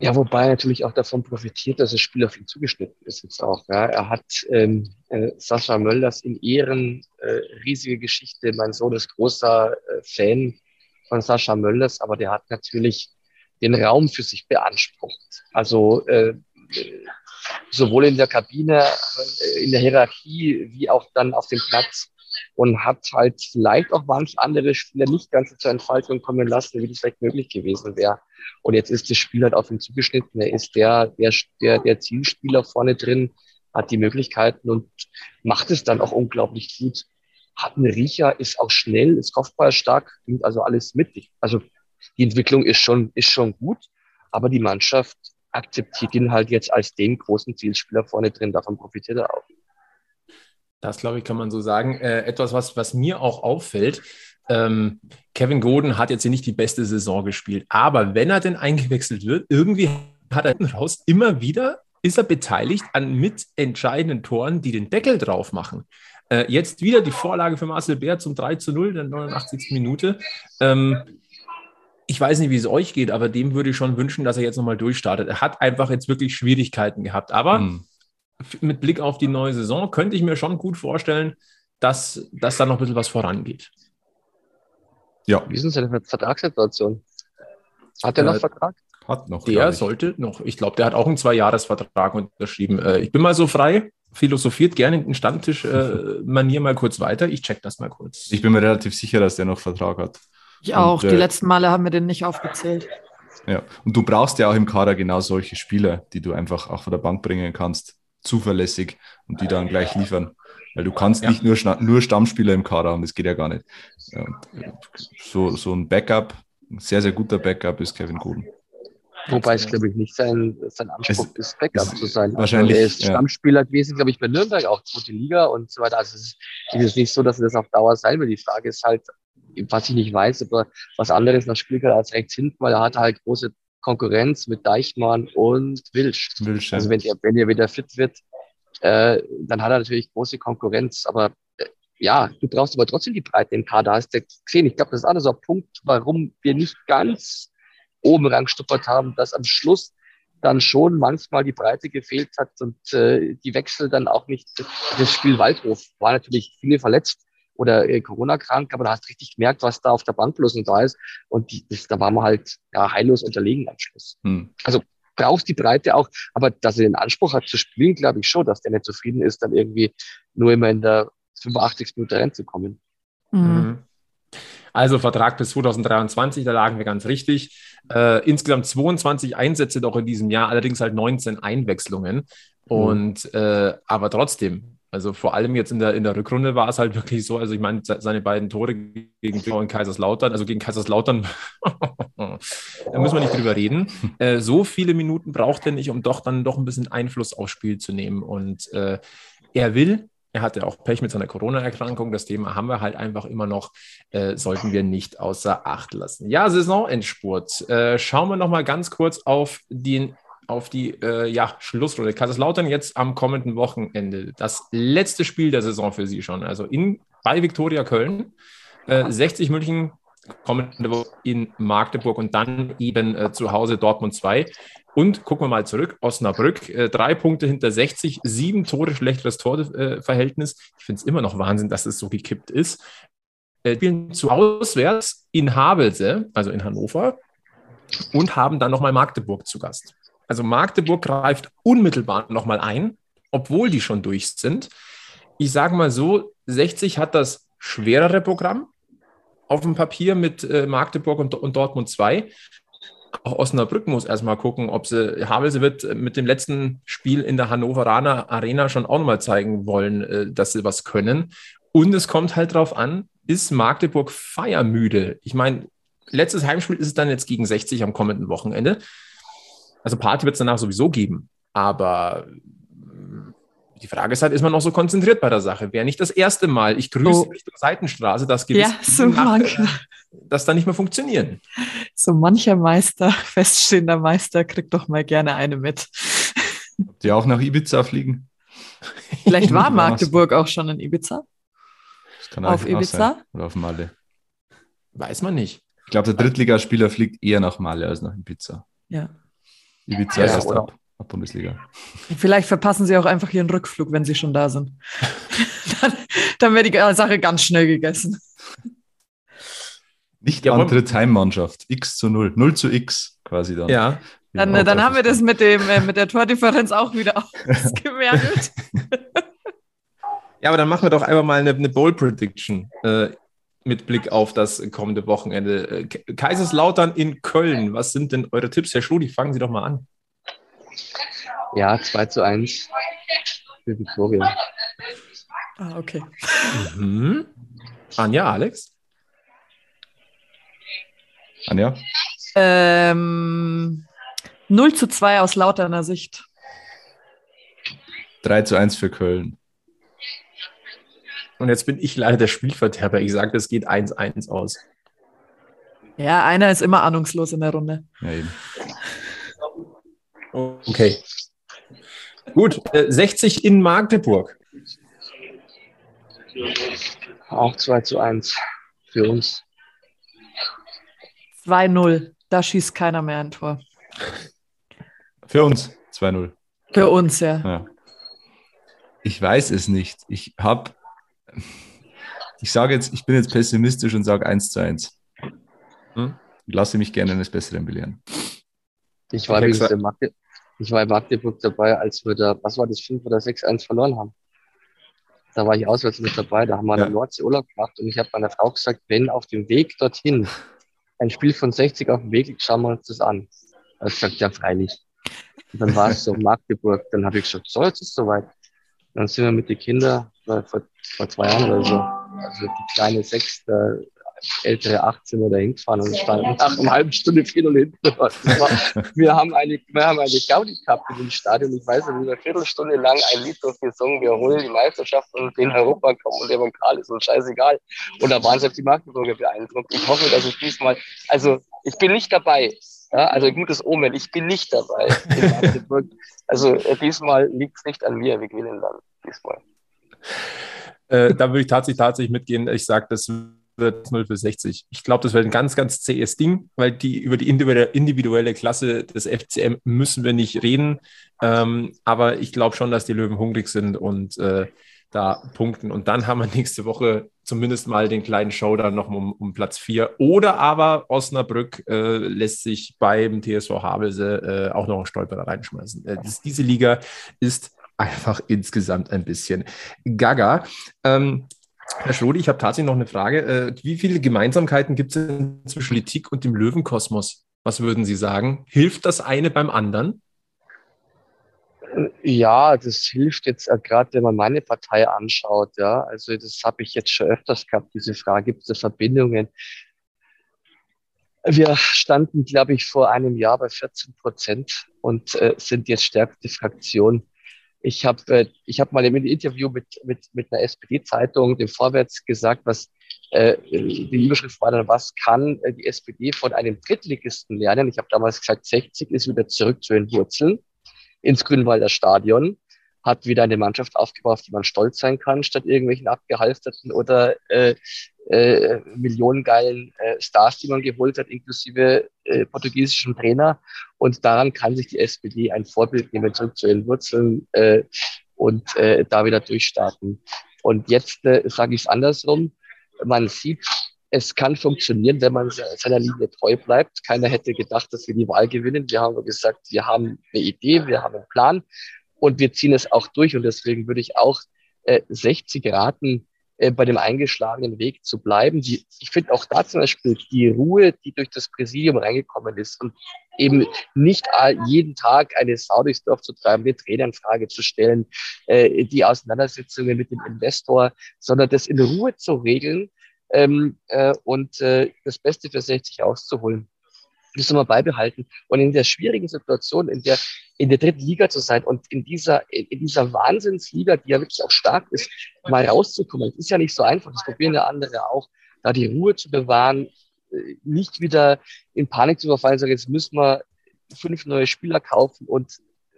Ja, wobei er natürlich auch davon profitiert, dass das Spiel auf ihn zugeschnitten ist jetzt auch. Ja. Er hat ähm, äh, Sascha Mölders in Ehren, äh, riesige Geschichte. Mein Sohn ist großer äh, Fan von Sascha Mölders, aber der hat natürlich den Raum für sich beansprucht. Also äh, sowohl in der Kabine, äh, in der Hierarchie, wie auch dann auf dem Platz und hat halt vielleicht auch manch andere Spieler nicht ganz zur Entfaltung kommen lassen, wie das vielleicht möglich gewesen wäre. Und jetzt ist das Spiel halt auf ihn zugeschnitten. Er ist der, der, der, Zielspieler vorne drin, hat die Möglichkeiten und macht es dann auch unglaublich gut. Hat einen Riecher, ist auch schnell, ist kopfballstark, bringt also alles mit. Also die Entwicklung ist schon, ist schon gut, aber die Mannschaft akzeptiert ihn halt jetzt als den großen Zielspieler vorne drin. Davon profitiert er auch. Das, glaube ich, kann man so sagen. Äh, etwas, was, was mir auch auffällt, ähm, Kevin Goden hat jetzt hier nicht die beste Saison gespielt, aber wenn er denn eingewechselt wird, irgendwie hat er raus immer wieder, ist er beteiligt an mitentscheidenden Toren, die den Deckel drauf machen. Äh, jetzt wieder die Vorlage für Marcel Bär zum 3 zu 0 in der 89. Minute. Ähm, ich weiß nicht, wie es euch geht, aber dem würde ich schon wünschen, dass er jetzt nochmal durchstartet. Er hat einfach jetzt wirklich Schwierigkeiten gehabt, aber hm. mit Blick auf die neue Saison könnte ich mir schon gut vorstellen, dass, dass da noch ein bisschen was vorangeht. ja, Wie ist denn seine Vertragssituation? Hat er Äh, noch Vertrag? hat noch. Der sollte noch, ich glaube, der hat auch einen Zweijahresvertrag unterschrieben. Äh, ich bin mal so frei, philosophiert gerne in Stammtisch-Manier mal kurz weiter. Ich check das mal kurz. Ich bin mir relativ sicher, dass der noch Vertrag hat. Ich auch. Und, die äh, letzten Male haben wir den nicht aufgezählt. Ja. Und du brauchst ja auch im Kader genau solche Spieler, die du einfach auch von der Bank bringen kannst, zuverlässig und die dann gleich liefern. Weil du kannst Ja. nicht nur, nur Stammspieler im Kader haben, das geht ja gar nicht. Ja, so, so ein Backup, ein sehr, sehr guter Backup ist Kevin Goden. Wobei es, glaube ich, nicht sein, sein Anspruch Es- ist, Backup es- zu sein. wahrscheinlich, Also er ist ja. Stammspieler gewesen, glaube ich, bei Nürnberg, auch zweite Liga und so weiter. Also es ist, es ist nicht so, dass er das auf Dauer sein will. Die Frage ist halt, was ich nicht weiß, ob er was anderes noch spielen kann als rechts hinten, weil er hatte halt große Konkurrenz mit Deichmann und Wilsch. Wilsch, ja. Also wenn er, wenn er wieder fit wird, äh, dann hat er natürlich große Konkurrenz. Aber äh, ja, du brauchst aber trotzdem die Breite im Kader. Hast du gesehen? Ich glaube, das ist auch so ein Punkt, warum wir nicht ganz oben rangstuppert haben, dass am Schluss dann schon manchmal die Breite gefehlt hat und äh, die Wechsel dann auch nicht. Das Spiel Waldhof war natürlich viele verletzt oder äh, Corona-krank, aber du hast richtig gemerkt, was da auf der Bank bloß noch da ist. Und die, das, da waren wir halt ja, heillos unterlegen am Schluss. Hm. Also brauchst die Breite auch, aber dass er den Anspruch hat zu spielen, glaube ich schon, dass der nicht zufrieden ist, dann irgendwie nur immer in der 85. Minute reinzukommen. Mhm. mhm. Also Vertrag bis 2023, da lagen wir ganz richtig. Äh, insgesamt 22 Einsätze doch in diesem Jahr, allerdings halt 19 Einwechslungen. Mhm. Und äh, aber trotzdem, also vor allem jetzt in der, in der Rückrunde war es halt wirklich so, also ich meine, seine beiden Tore gegen Friedau und Kaiserslautern, also gegen Kaiserslautern, da müssen wir nicht drüber reden. Äh, so viele Minuten braucht er nicht, um doch dann doch ein bisschen Einfluss aufs Spiel zu nehmen. Und äh, er will, er hatte auch Pech mit seiner Corona-Erkrankung. Das Thema haben wir halt einfach immer noch, äh, sollten wir nicht außer Acht lassen. Ja, Saisonendspurt. Äh, schauen wir noch mal ganz kurz auf den auf die äh, ja, Schlussrunde. Kaiserslautern jetzt am kommenden Wochenende. Das letzte Spiel der Saison für Sie schon. Also in, bei Viktoria Köln. Äh, 60 München kommende Woche in Magdeburg und dann eben äh, zu Hause Dortmund 2. Und gucken wir mal zurück, Osnabrück, äh, drei Punkte hinter 60, sieben Tore schlechteres Torverhältnis. Ich finde es immer noch Wahnsinn, dass es so gekippt ist. Äh, spielen zu auswärts in Havelse, also in Hannover, und haben dann nochmal Magdeburg zu Gast. Also Magdeburg greift unmittelbar nochmal ein, obwohl die schon durch sind. Ich sage mal so, 60 hat das schwerere Programm auf dem Papier mit äh, Magdeburg und, und Dortmund 2 auch Osnabrück muss erstmal gucken, ob sie, Havelse wird mit dem letzten Spiel in der Hannoveraner Arena schon auch nochmal zeigen wollen, äh, dass sie was können. Und es kommt halt darauf an, ist Magdeburg feiermüde? Ich meine, letztes Heimspiel ist es dann jetzt gegen 60 am kommenden Wochenende. Also Party wird es danach sowieso geben. Aber die Frage ist halt, ist man noch so konzentriert bei der Sache? Wäre nicht das erste Mal, ich grüße oh. Richtung Seitenstraße, dass gewisse ja, so Nacht, das dann nicht mehr funktionieren. So mancher Meister, feststehender Meister, kriegt doch mal gerne eine mit. Die auch nach Ibiza fliegen? Vielleicht war Magdeburg auch schon in Ibiza. Das kann auf Ibiza? Sein. Oder auf Malle. Weiß man nicht. Ich glaube, der Drittligaspieler fliegt eher nach Malle als nach Ibiza. Ja. Ibiza ja, ist ab. Bundesliga. Vielleicht verpassen sie auch einfach ihren Rückflug, wenn sie schon da sind. dann dann wäre die Sache ganz schnell gegessen. Nicht ja, Antritt Heimmannschaft. X zu 0. 0 zu X quasi dann. Ja. Dann, dann haben wir das mit, dem, äh, mit der Tordifferenz auch wieder ausgemerkt. ja, aber dann machen wir doch einfach mal eine, eine Bowl Prediction äh, mit Blick auf das kommende Wochenende. Äh, Kaiserslautern in Köln. Was sind denn eure Tipps, Herr Schludi? Fangen Sie doch mal an. Ja, 2 zu 1 für Victoria. Ah, okay. Mhm. Anja, Alex? Anja? Ähm, 0 zu 2 aus Lauterner Sicht. 3 zu 1 für Köln. Und jetzt bin ich leider der Spielverderber. Ich sage, es geht 1-1 aus. Ja, einer ist immer ahnungslos in der Runde. Ja, eben. Okay. Gut, äh, 60 in Magdeburg. Auch 2 zu 1 für uns. 2-0. Da schießt keiner mehr ein Tor. Für uns 2-0. Für uns, ja. ja. Ich weiß es nicht. Ich habe, ich sage jetzt, ich bin jetzt pessimistisch und sage 1 zu 1. Hm? Lasse mich gerne eines Besseren belehren. Ich war in, Magde ich war in Magdeburg dabei, als wir da, was war das, 5 oder 6-1 verloren haben. Da war ich auswärts mit dabei, da haben wir ja. eine Nordsee Urlaub gemacht und ich habe meiner Frau gesagt, wenn auf dem Weg dorthin ein Spiel von 60 auf dem Weg liegt, schauen wir uns das an. Da habe ich gesagt, ja, freilich. Und dann war es so Magdeburg. Dann habe ich gesagt, so, jetzt ist es soweit. Dann sind wir mit den Kindern vor, vor zwei Jahren oder so, also die kleine Sechs, ältere 18 oder hingefahren und standen nach einer halben Stunde 4 hinten. wir, haben eine, wir haben eine Gaudi gehabt in dem Stadion. Ich weiß nicht, eine Viertelstunde lang ein Lied durchgesungen. Wir holen die Meisterschaft und den Europa kommen und der Vokal ist uns scheißegal. Und da waren selbst die Magdeburger beeindruckt. Ich hoffe, dass ich diesmal, also ich bin nicht dabei. Ja, also gutes Omen, ich bin nicht dabei in Magdeburg. Also äh, diesmal liegt es nicht an mir, wir gewinnen dann diesmal. Äh, da würde ich tatsächlich, tatsächlich mitgehen. Ich sage, das wird 0 für 60. Ich glaube, das wird ein ganz, ganz zähes Ding, weil die über die individuelle Klasse des FCM müssen wir nicht reden. Ähm, aber ich glaube schon, dass die Löwen hungrig sind und äh, da punkten. Und dann haben wir nächste Woche zumindest mal den kleinen Showdown noch um, um Platz 4. Oder aber Osnabrück äh, lässt sich beim TSV Havelse äh, auch noch einen Stolperer reinschmeißen. Äh, das, diese Liga ist einfach insgesamt ein bisschen gaga. Ähm, Herr Schrodi, ich habe tatsächlich noch eine Frage. Äh, wie viele Gemeinsamkeiten gibt es zwischen Politik und dem Löwenkosmos? Was würden Sie sagen? Hilft das eine beim anderen? Ja, das hilft jetzt äh, gerade, wenn man meine Partei anschaut. Ja, also das habe ich jetzt schon öfters gehabt, diese Frage, gibt es Verbindungen? Wir standen, glaube ich, vor einem Jahr bei 14 Prozent und äh, sind jetzt stärkste Fraktion. Ich habe äh, ich hab mal im Interview mit, mit, mit einer SPD-Zeitung, dem Vorwärts, gesagt, was äh, die Überschrift war dann, was kann äh, die SPD von einem Drittligisten lernen? Ich habe damals gesagt, 60 ist wieder zurück zu den Wurzeln ins Grünwalder Stadion, hat wieder eine Mannschaft aufgebaut, auf die man stolz sein kann, statt irgendwelchen abgehalfterten oder äh, äh, millionengeilen äh, Stars, die man geholt hat, inklusive äh, portugiesischem Trainer. Und daran kann sich die SPD ein Vorbild nehmen, zurück zu ihren Wurzeln äh, und äh, da wieder durchstarten. Und jetzt äh, sage ich es andersrum. Man sieht, es kann funktionieren, wenn man seiner Linie treu bleibt. Keiner hätte gedacht, dass wir die Wahl gewinnen. Wir haben gesagt, wir haben eine Idee, wir haben einen Plan und wir ziehen es auch durch. Und deswegen würde ich auch äh, 60 raten, äh, bei dem eingeschlagenen Weg zu bleiben. Die, ich finde auch da zum Beispiel die Ruhe, die durch das Präsidium reingekommen ist und eben nicht jeden Tag eine Sau durchs Dorf zu treiben, den Trainer in Frage zu stellen, äh, die Auseinandersetzungen mit dem Investor, sondern das in Ruhe zu regeln ähm, äh, und äh, das Beste für 60 auszuholen. Das man beibehalten. Und in der schwierigen Situation, in der, in der dritten Liga zu sein und in dieser, in dieser Wahnsinnsliga, die ja wirklich auch stark ist, mal rauszukommen. Das ist ja nicht so einfach. Das probieren ja andere auch, da die Ruhe zu bewahren, äh, nicht wieder in Panik zu verfallen, sagen, jetzt müssen wir fünf neue Spieler kaufen und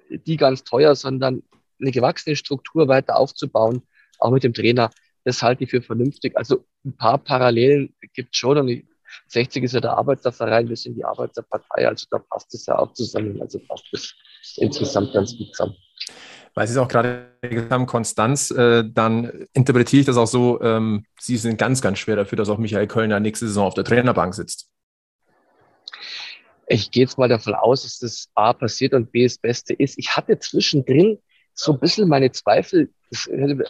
die ganz teuer, sondern eine gewachsene Struktur weiter aufzubauen, auch mit dem Trainer das halte ich für vernünftig. Also ein paar Parallelen gibt es schon. Und 60 ist ja der Arbeiterverein, wir sind die Arbeiterpartei, also da passt es ja auch zusammen. Also passt es insgesamt ganz gut zusammen. Weil Sie es auch gerade gesagt haben, Konstanz, äh, dann interpretiere ich das auch so, ähm, Sie sind ganz, ganz schwer dafür, dass auch Michael Kölner nächste Saison auf der Trainerbank sitzt. Ich gehe jetzt mal davon aus, dass das A passiert und B das Beste ist. Ich hatte zwischendrin so ein bisschen meine Zweifel,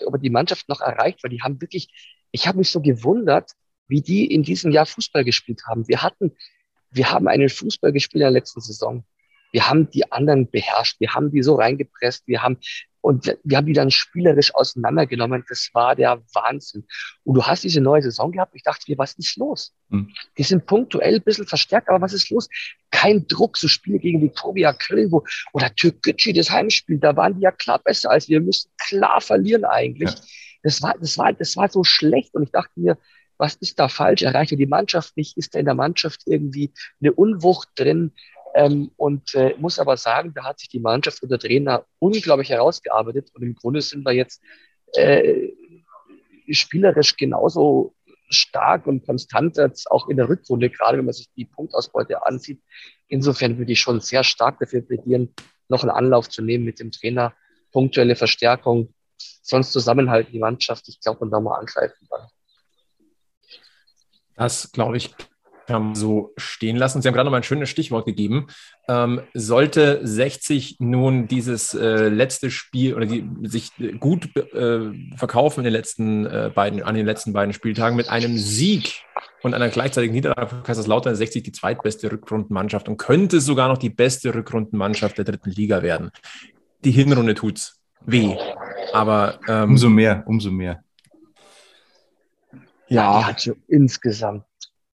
ob er die Mannschaft noch erreicht, weil die haben wirklich, ich habe mich so gewundert, wie die in diesem Jahr Fußball gespielt haben. Wir hatten, wir haben einen Fußball gespielt in der letzten Saison. Wir haben die anderen beherrscht. Wir haben die so reingepresst. Wir haben und wir haben die dann spielerisch auseinandergenommen. Das war der Wahnsinn. Und du hast diese neue Saison gehabt. Ich dachte mir, was ist los? Hm. Die sind punktuell ein bisschen verstärkt, aber was ist los? Kein Druck. So Spiele gegen Viktoria Köln wo, oder Türkgücü, das Heimspiel, da waren die ja klar besser als wir. Wir müssen klar verlieren eigentlich. Ja. Das war, das war, das war so schlecht. Und ich dachte mir, was ist da falsch? Erreicht die Mannschaft nicht? Ist da in der Mannschaft irgendwie eine Unwucht drin? Ähm, und äh, muss aber sagen, da hat sich die Mannschaft und der Trainer unglaublich herausgearbeitet. Und im Grunde sind wir jetzt äh, spielerisch genauso stark und konstant als auch in der Rückrunde, gerade wenn man sich die Punktausbeute ansieht. Insofern würde ich schon sehr stark dafür plädieren, noch einen Anlauf zu nehmen mit dem Trainer, punktuelle Verstärkung, sonst zusammenhalten die Mannschaft. Ich glaube, man da mal angreifen kann. Das, glaube ich, kann so stehen lassen. Sie haben gerade noch mal ein schönes Stichwort gegeben. Ähm, sollte 60 nun dieses äh, letzte Spiel oder die, sich gut äh, verkaufen in den letzten äh, beiden, an den letzten beiden Spieltagen mit einem Sieg und einer gleichzeitigen Niederlage von Kaiserslautern 60 die zweitbeste Rückrundenmannschaft und könnte sogar noch die beste Rückrundenmannschaft der dritten Liga werden. Die Hinrunde tut's weh. Aber ähm, umso mehr, umso mehr. Ja, die hat schon insgesamt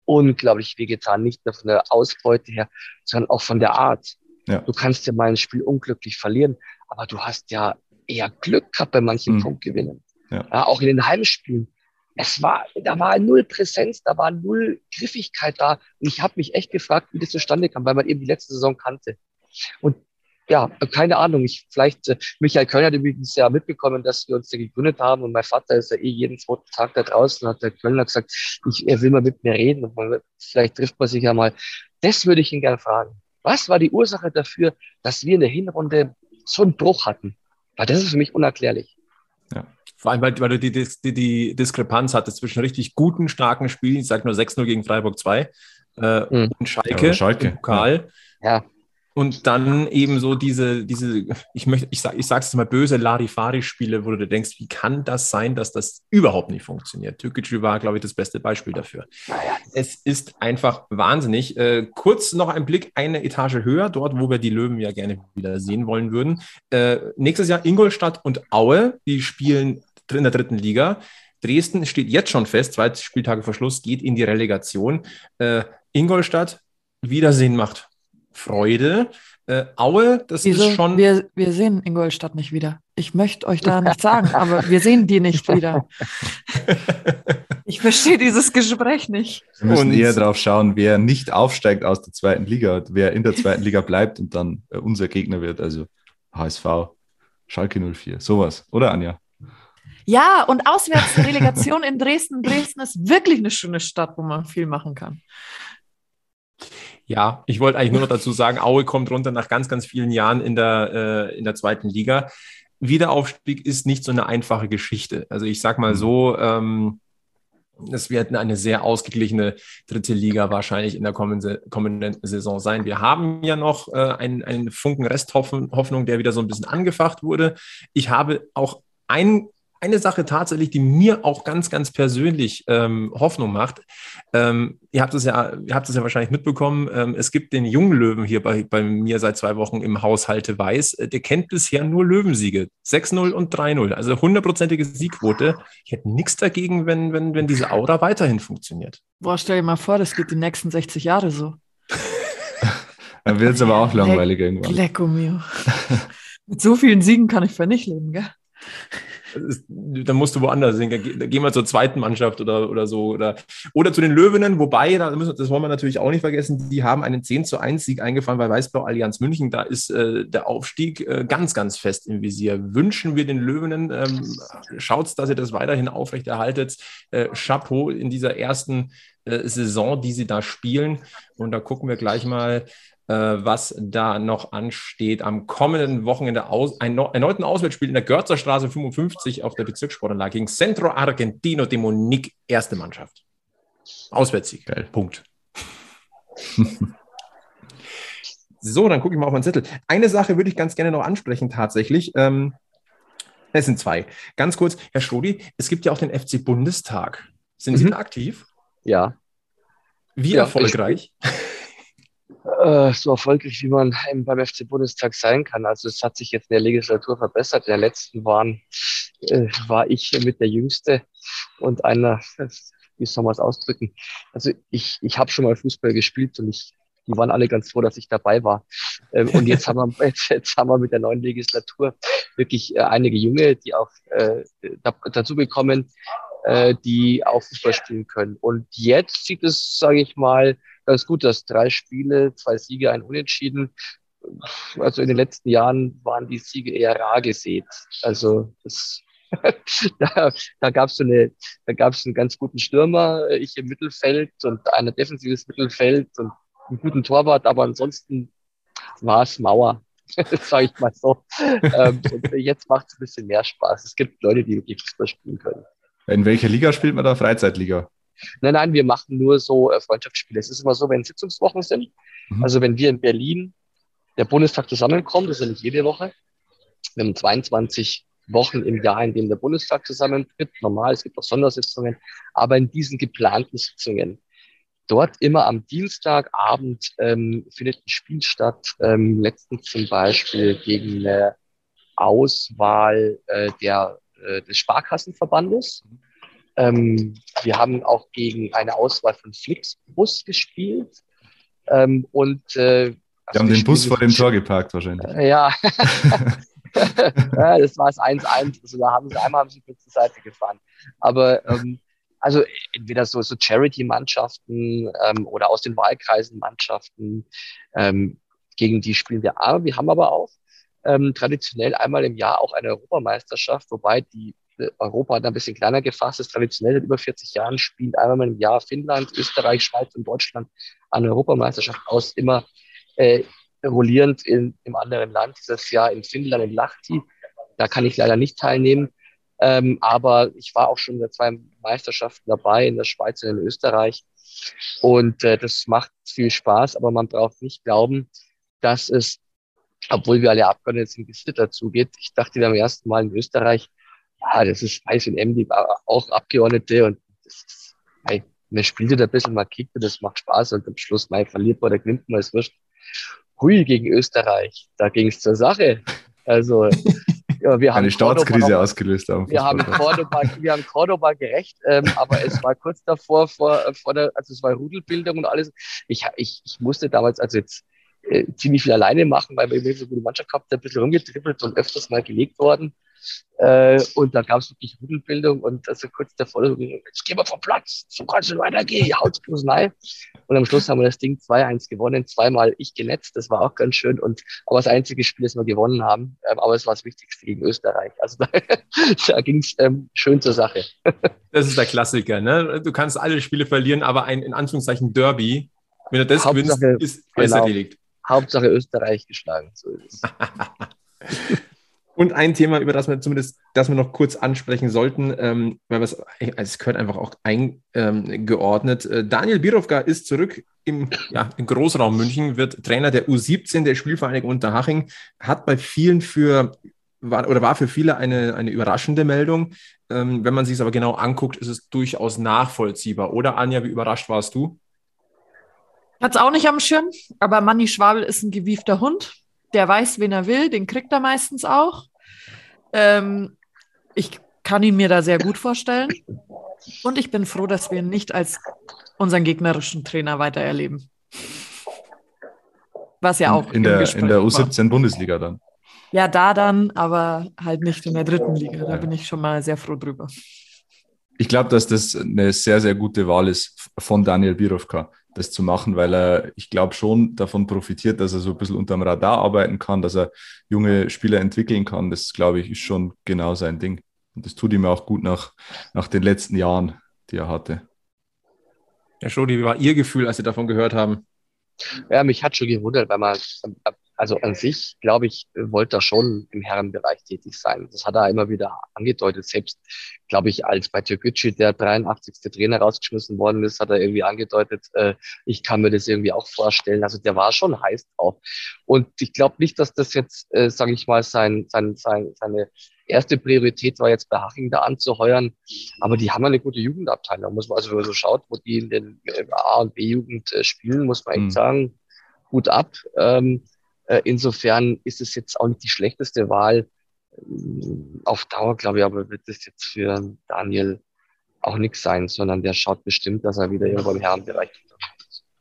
unglaublich wehgetan, nicht nur von der Ausbeute her, sondern auch von der Art. Ja. Du kannst ja mal ein Spiel unglücklich verlieren, aber du hast ja eher Glück gehabt bei manchen mhm. Punktgewinnen. Ja. ja. auch in den Heimspielen. Es war, da war null Präsenz, da war null Griffigkeit da. Und ich habe mich echt gefragt, wie das zustande kam, weil man eben die letzte Saison kannte. Und ja, keine Ahnung. Ich, vielleicht, äh, Michael Köln hat übrigens ja mitbekommen, dass wir uns da gegründet haben und mein Vater ist ja eh jeden zweiten Tag da draußen, hat der Kölner gesagt, ich, er will mal mit mir reden und man, vielleicht trifft man sich ja mal. Das würde ich ihn gerne fragen. Was war die Ursache dafür, dass wir in der Hinrunde so einen Bruch hatten? Weil das ist für mich unerklärlich. Ja. Vor allem, weil, weil du die, die, die Diskrepanz hattest zwischen richtig guten, starken Spielen, ich sage nur 6-0 gegen Freiburg 2 äh, mhm. und Schalke, ja, Schalke. im Pokal. Ja. Und dann eben so diese, diese, ich möchte, ich sag, ich sag's mal böse Larifari-Spiele, wo du denkst, wie kann das sein, dass das überhaupt nicht funktioniert? Türkgücü war, glaube ich, das beste Beispiel dafür. Es ist einfach wahnsinnig. Äh, kurz noch ein Blick eine Etage höher, dort, wo wir die Löwen ja gerne wieder sehen wollen würden. Äh, nächstes Jahr Ingolstadt und Aue, die spielen in der dritten Liga. Dresden steht jetzt schon fest, zwei Spieltage vor Schluss, geht in die Relegation. Äh, Ingolstadt, Wiedersehen macht Freude. Äh, Aue, das Wieso? ist schon. Wir, wir sehen Ingolstadt nicht wieder. Ich möchte euch da nicht sagen, aber wir sehen die nicht wieder. Ich verstehe dieses Gespräch nicht. Wir müssen und eher darauf schauen, wer nicht aufsteigt aus der zweiten Liga, wer in der zweiten Liga bleibt und dann äh, unser Gegner wird, also HSV, Schalke 04, sowas, oder Anja? Ja, und Auswärtsrelegation in Dresden. Dresden ist wirklich eine schöne Stadt, wo man viel machen kann. Ja, ich wollte eigentlich nur noch dazu sagen, Aue kommt runter nach ganz, ganz vielen Jahren in der, äh, in der zweiten Liga. Wiederaufstieg ist nicht so eine einfache Geschichte. Also ich sag mal mhm. so, ähm, es wird eine sehr ausgeglichene dritte Liga wahrscheinlich in der kommenden, kommenden Saison sein. Wir haben ja noch äh, einen, einen Funken Resthoffnung, der wieder so ein bisschen angefacht wurde. Ich habe auch ein eine Sache tatsächlich, die mir auch ganz, ganz persönlich ähm, Hoffnung macht. Ähm, ihr habt es ja, ihr habt es ja wahrscheinlich mitbekommen. Ähm, es gibt den jungen Löwen hier bei, bei mir seit zwei Wochen im Haushalte Weiß. Äh, der kennt bisher nur Löwensiege. 6-0 und 3-0. Also hundertprozentige Siegquote. Ich hätte nichts dagegen, wenn, wenn, wenn diese Aura weiterhin funktioniert. Boah, stell dir mal vor, das geht die nächsten 60 Jahre so. Dann wird es aber auch langweilig Le irgendwann. Lecco mio. Mit so vielen Siegen kann ich für nicht leben, gell? Dann musst du woanders hin. Da gehen wir zur zweiten Mannschaft oder, oder so. Oder, oder zu den Löwinnen, wobei, da müssen, das wollen wir natürlich auch nicht vergessen, die haben einen 10 zu 1 Sieg eingefahren bei Weißblau Allianz München. Da ist äh, der Aufstieg äh, ganz, ganz fest im Visier. Wünschen wir den Löwinnen, ähm, schaut, dass ihr das weiterhin aufrechterhaltet. Äh, Chapeau in dieser ersten äh, Saison, die sie da spielen. Und da gucken wir gleich mal was da noch ansteht. Am kommenden Wochenende aus, ein erneuten Auswärtsspiel in der Görzerstraße 55 auf der Bezirkssportanlage gegen Centro Argentino de Monique, erste Mannschaft. Auswärtssieg. Geil. Punkt. so, dann gucke ich mal auf meinen Zettel. Eine Sache würde ich ganz gerne noch ansprechen, tatsächlich. Ähm, es sind zwei. Ganz kurz, Herr Schrodi, es gibt ja auch den FC Bundestag. Sind mhm. Sie da aktiv? Ja. Wie ja, erfolgreich? Ich, äh, so erfolgreich, wie man beim FC Bundestag sein kann. Also es hat sich jetzt in der Legislatur verbessert. In der letzten waren, äh, war ich mit der Jüngste und einer, wie soll man es ausdrücken? Also ich, ich habe schon mal Fußball gespielt und ich, die waren alle ganz froh, dass ich dabei war. Ähm, und jetzt haben wir, jetzt, jetzt haben wir mit der neuen Legislatur wirklich äh, einige Junge, die auch äh, dazu bekommen, äh, die auch Fußball spielen können. Und jetzt sieht es, sage ich mal, ganz gut, dass drei Spiele, zwei Siege, ein Unentschieden. Also in den letzten Jahren waren die Siege eher rar gesät. Also das, da, da gab es einen ganz guten Stürmer, ich im Mittelfeld und ein defensives Mittelfeld und einen guten Torwart, aber ansonsten war es Mauer, sage ich mal so. ähm, jetzt macht es ein bisschen mehr Spaß. Es gibt Leute, die wirklich Fußball spielen können. In welcher Liga spielt man da? Freizeitliga? Nein, nein, wir machen nur so äh, Freundschaftsspiele. Es ist immer so, wenn Sitzungswochen sind, mhm. also wenn wir in Berlin der Bundestag zusammenkommt, das ist ja nicht jede Woche, wir haben 22 Wochen im Jahr, in denen der Bundestag zusammentritt. Normal, es gibt auch Sondersitzungen, aber in diesen geplanten Sitzungen, dort immer am Dienstagabend ähm, findet ein Spiel statt. Ähm, letztens zum Beispiel gegen eine Auswahl äh, der, äh, des Sparkassenverbandes. Ähm, wir haben auch gegen eine Auswahl von Flixbus gespielt. Ähm, und äh, wir haben den Bus vor dem Tor geparkt wahrscheinlich. Äh, ja. ja, das war es 1-1. Also da haben sie einmal haben sie kurz zur Seite gefahren. Aber ähm, also entweder so, so Charity-Mannschaften ähm, oder aus den Wahlkreisen Mannschaften, ähm, gegen die spielen wir auch. Wir haben aber auch ähm, traditionell einmal im Jahr auch eine Europameisterschaft, wobei die Europa hat ein bisschen kleiner gefasst ist. Traditionell seit über 40 Jahren spielt einmal im Jahr Finnland, Österreich, Schweiz und Deutschland eine Europameisterschaft aus, immer äh, rollierend in, im anderen Land. Dieses Jahr in Finnland, in Lahti. Da kann ich leider nicht teilnehmen. Ähm, aber ich war auch schon bei zwei Meisterschaften dabei in der Schweiz und in Österreich. Und äh, das macht viel Spaß, aber man braucht nicht glauben, dass es, obwohl wir alle Abgeordnete sind, wie dazu geht. Ich dachte beim ersten Mal in Österreich, ja, das ist Weiß und M, die war auch Abgeordnete und das ist, hey, man spielt ein bisschen, man kickt und das macht Spaß und am Schluss mal verliert man oder gewinnt man, ist wurscht. Hui gegen Österreich, da ging es zur Sache. Also ja, wir haben eine Staatskrise Cordoba, ausgelöst haben. Wir haben Cordoba, wir haben Cordoba gerecht, ähm, aber es war kurz davor, vor, vor der, also es war Rudelbildung und alles. Ich, ich, ich musste damals also jetzt äh, ziemlich viel alleine machen, weil wir so gute Mannschaft gehabt, ein bisschen rumgetrippelt und öfters mal gelegt worden. Äh, und da gab es wirklich Rudelbildung und also kurz davor, jetzt gehen wir vom Platz, so kann es nicht weitergehen, haut's bloß rein. Und am Schluss haben wir das Ding 2-1 gewonnen, zweimal ich genetzt, das war auch ganz schön. Und aber das einzige Spiel, das wir gewonnen haben, ähm, aber es war das Wichtigste gegen Österreich. Also da, da ging es ähm, schön zur Sache. das ist der Klassiker, ne? Du kannst alle Spiele verlieren, aber ein in Anführungszeichen Derby, wenn du das Hauptsache, gewinnst, ist genau. erledigt. Hauptsache Österreich geschlagen. So ist es. Und ein Thema, über das wir zumindest, das wir noch kurz ansprechen sollten, ähm, weil es, es gehört einfach auch eingeordnet. Ähm, äh, Daniel Birovka ist zurück im, ja, im Großraum München, wird Trainer der U17 der Spielvereinigung Unterhaching, hat bei vielen für war, oder war für viele eine, eine überraschende Meldung. Ähm, wenn man sich es aber genau anguckt, ist es durchaus nachvollziehbar. Oder Anja, wie überrascht warst du? Hat es auch nicht am Schirm, aber Manni Schwabel ist ein gewiefter Hund der weiß, wen er will, den kriegt er meistens auch. Ähm, ich kann ihn mir da sehr gut vorstellen. Und ich bin froh, dass wir ihn nicht als unseren gegnerischen Trainer weiter erleben. Was ja auch in, der, in der U17 Bundesliga dann. Ja, da dann, aber halt nicht in der dritten Liga. Da bin ich schon mal sehr froh drüber. Ich glaube, dass das eine sehr, sehr gute Wahl ist von Daniel Birovka das zu machen, weil er, ich glaube, schon davon profitiert, dass er so ein bisschen unterm Radar arbeiten kann, dass er junge Spieler entwickeln kann. Das, glaube ich, ist schon genau sein Ding. Und das tut ihm auch gut nach, nach den letzten Jahren, die er hatte. Ja, Schodi, wie war Ihr Gefühl, als Sie davon gehört haben? Ja, mich hat schon gewundert, weil man also an sich, glaube ich, wollte er schon im Herrenbereich tätig sein. Das hat er immer wieder angedeutet. Selbst, glaube ich, als bei Türkgücü der 83. Trainer rausgeschmissen worden ist, hat er irgendwie angedeutet, äh, ich kann mir das irgendwie auch vorstellen. Also der war schon heiß drauf. Und ich glaube nicht, dass das jetzt, äh, sage ich mal, sein, sein, sein, seine erste Priorität war jetzt bei Haching da anzuheuern. Aber die haben eine gute Jugendabteilung. Muss man also, wenn man so schaut, wo die in den äh, A- und B-Jugend äh, spielen, muss man mhm. echt sagen, gut ab. Ähm, äh, insofern ist es jetzt auch nicht die schlechteste Wahl. Auf Dauer, glaube ich, aber wird es jetzt für Daniel auch nichts sein, sondern der schaut bestimmt, dass er wieder irgendwo im Herrenbereich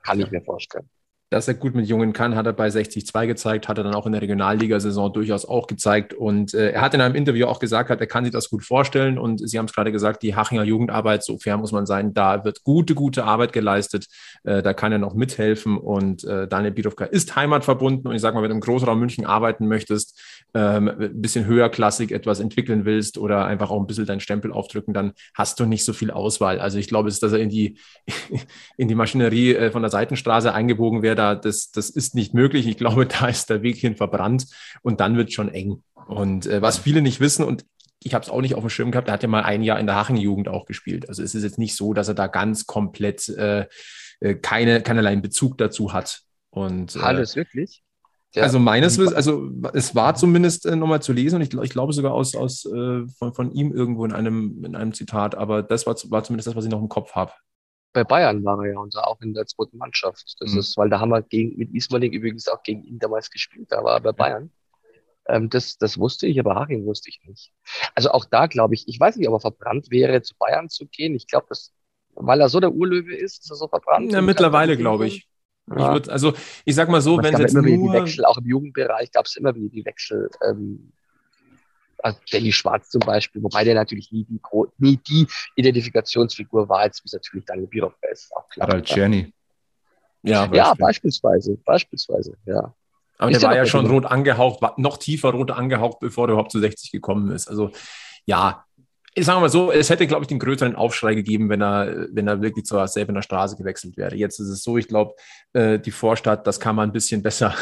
kann ich mir vorstellen dass er gut mit Jungen kann, hat er bei 60-2 gezeigt, hat er dann auch in der Regionalligasaison durchaus auch gezeigt. Und äh, er hat in einem Interview auch gesagt, hat, er kann sich das gut vorstellen. Und Sie haben es gerade gesagt, die Hachinger Jugendarbeit, so fair muss man sein, da wird gute, gute Arbeit geleistet. Äh, da kann er noch mithelfen. Und äh, Daniel Birovka ist heimatverbunden. Und ich sage mal, wenn du im Großraum München arbeiten möchtest, ähm, ein bisschen höherklassig etwas entwickeln willst oder einfach auch ein bisschen deinen Stempel aufdrücken, dann hast du nicht so viel Auswahl. Also ich glaube, dass er in die, in die Maschinerie äh, von der Seitenstraße eingebogen wird da, das, das ist nicht möglich. Ich glaube, da ist der Weg hin verbrannt und dann wird schon eng. Und äh, was viele nicht wissen, und ich habe es auch nicht auf dem Schirm gehabt, er hat ja mal ein Jahr in der Haching-Jugend auch gespielt. Also es ist jetzt nicht so, dass er da ganz komplett äh, äh keine, keinerlei Bezug dazu hat. Und, äh, Alles wirklich? Ja. Also meines Wissens, also es war zumindest äh, nochmal zu lesen und ich, ich glaube sogar aus, aus äh, von, von ihm irgendwo in einem, in einem Zitat, aber das war, war zumindest das, was ich noch im Kopf habe bei Bayern war er ja und auch in der zweiten Mannschaft. Das mhm. ist, weil da haben wir gegen, mit Ismaning übrigens auch gegen ihn damals gespielt, da war er bei Bayern. Ähm, das, das wusste ich, aber Haring wusste ich nicht. Also auch da glaube ich, ich weiß nicht, ob er verbrannt wäre, zu Bayern zu gehen. Ich glaube, dass, weil er so der Urlöwe ist, ist er so verbrannt. Ja, mittlerweile glaube ich. Ja. Ich würd, also ich sag mal so, wenn es jetzt nur... Die Wechsel, auch im Jugendbereich gab es immer wieder die Wechsel. Ähm, also Danny Schwarz zum Beispiel, wobei der natürlich nie die, nie die Identifikationsfigur war, als wie es natürlich Daniel Birovka ist. Auch klar. Harald Czerny. Ja, ja, beispielsweise, beispielsweise, ja. Aber ist der war ja schon rot angehaucht, war noch tiefer rot angehaucht, bevor der überhaupt zu 60 gekommen ist. Also ja, ich sage mal so, es hätte, glaube ich, den größeren Aufschrei gegeben, wenn er, wenn er wirklich zur der Straße gewechselt wäre. Jetzt ist es so, ich glaube, äh, die Vorstadt, das kann man ein bisschen besser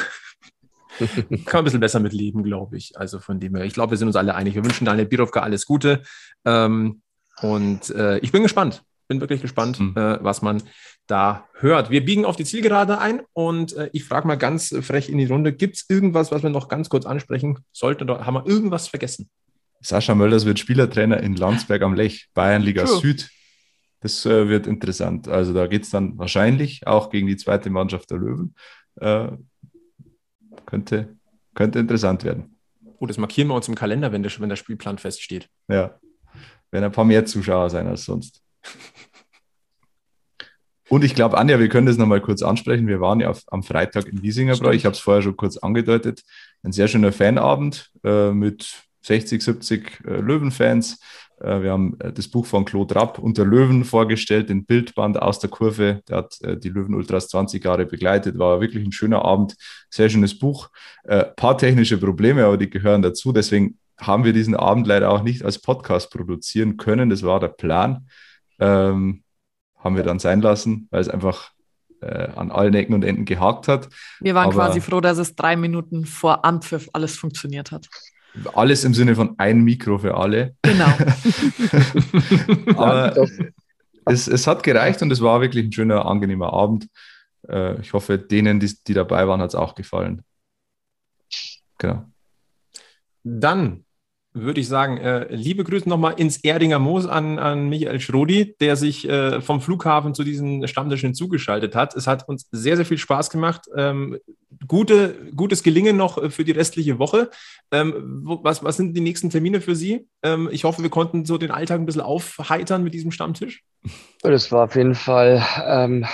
kann man ein bisschen besser mit leben, glaube ich. Also von dem her, ich glaube, wir sind uns alle einig. Wir wünschen Daniel Birovka alles Gute. Ähm, und äh, ich bin gespannt. Bin wirklich gespannt, mhm. äh, was man da hört. Wir biegen auf die Zielgerade ein und äh, ich frage mal ganz frech in die Runde: Gibt es irgendwas, was wir noch ganz kurz ansprechen sollten? Oder haben wir irgendwas vergessen? Sascha Mölders wird Spielertrainer in Landsberg am Lech, Bayernliga True. Süd. Das äh, wird interessant. Also da geht es dann wahrscheinlich auch gegen die zweite Mannschaft der Löwen. Äh, könnte, könnte interessant werden. Oh, das markieren wir uns im Kalender, wenn der, wenn der Spielplan feststeht. Ja, werden ein paar mehr Zuschauer sein als sonst. Und ich glaube, Anja, wir können das nochmal kurz ansprechen. Wir waren ja auf, am Freitag in Wiesingerbräu. Ich habe es vorher schon kurz angedeutet. Ein sehr schöner Fanabend äh, mit 60, 70 äh, Löwenfans. Äh, wir haben äh, das Buch von Claude Rapp unter Löwen vorgestellt, den Bildband aus der Kurve. Der hat äh, die Löwen Ultras 20 Jahre begleitet. War wirklich ein schöner Abend. Sehr schönes Buch. Äh, paar technische Probleme, aber die gehören dazu. Deswegen haben wir diesen Abend leider auch nicht als Podcast produzieren können. Das war der Plan. Ähm, haben wir dann sein lassen, weil es einfach äh, an allen Ecken und Enden gehakt hat. Wir waren Aber quasi froh, dass es drei Minuten vor Anpfiff alles funktioniert hat. Alles im Sinne von ein Mikro für alle. Genau. Aber es, es hat gereicht und es war wirklich ein schöner, angenehmer Abend. Äh, ich hoffe, denen, die, die dabei waren, hat es auch gefallen. Genau. Dann würde ich sagen, äh, liebe Grüße nochmal ins Erdinger Moos an, an Michael Schrodi, der sich äh, vom Flughafen zu diesen Stammtischen zugeschaltet hat. Es hat uns sehr, sehr viel Spaß gemacht. Ähm, gute, gutes Gelingen noch für die restliche Woche. Ähm, was, was sind die nächsten Termine für Sie? Ähm, ich hoffe, wir konnten so den Alltag ein bisschen aufheitern mit diesem Stammtisch. Das war auf jeden Fall ähm,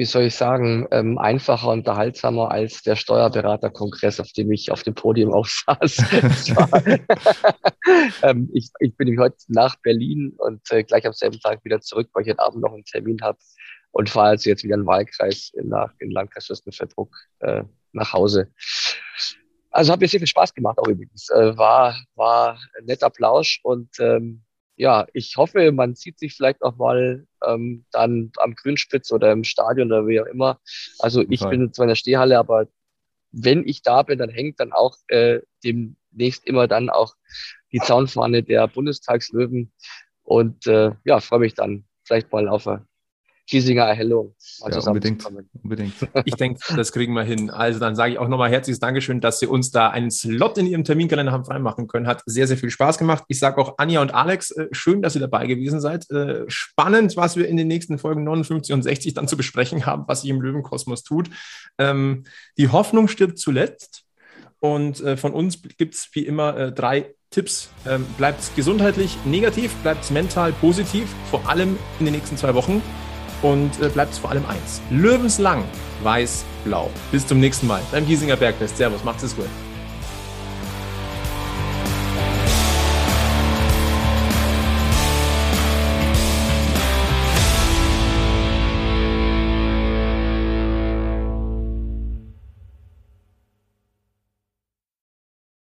wie soll ich sagen, ähm, einfacher, unterhaltsamer als der Steuerberaterkongress, auf dem ich auf dem Podium auch saß. ähm, ich, ich bin heute nach Berlin und äh, gleich am selben Tag wieder zurück, weil ich heute Abend noch einen Termin habe und fahre also jetzt wieder in den Wahlkreis in, nach, in Landkreis Fürstenfeldbruck äh, nach Hause. Also hat mir sehr viel Spaß gemacht auch übrigens. Äh, war, war ein netter Plausch und ähm, ja, ich hoffe, man sieht sich vielleicht auch mal ähm, dann am Grünspitz oder im Stadion oder wie auch immer. Also ich bin zwar in der Stehhalle, aber wenn ich da bin, dann hängt dann auch äh, demnächst immer dann auch die Zaunfahne der Bundestagslöwen. Und äh, ja, freue mich dann vielleicht mal auf eine Giesinger Erhellung. Ja, unbedingt, unbedingt. Ich denke, das kriegen wir hin. Also dann sage ich auch nochmal herzliches Dankeschön, dass Sie uns da einen Slot in Ihrem Terminkalender haben freimachen können. Hat sehr, sehr viel Spaß gemacht. Ich sage auch Anja und Alex, äh, schön, dass ihr dabei gewesen seid. Äh, spannend, was wir in den nächsten Folgen 59 und 60 dann zu besprechen haben, was sich im Löwenkosmos tut. Ähm, die Hoffnung stirbt zuletzt. Und äh, von uns gibt es wie immer drei Tipps. Ähm, bleibt gesundheitlich negativ, bleibt mental positiv, vor allem in den nächsten zwei Wochen und äh, bleibt vor allem eins. Löwenslang, weiß, blau. Bis zum nächsten Mal beim Giesinger Bergfest. Servus, macht's es gut.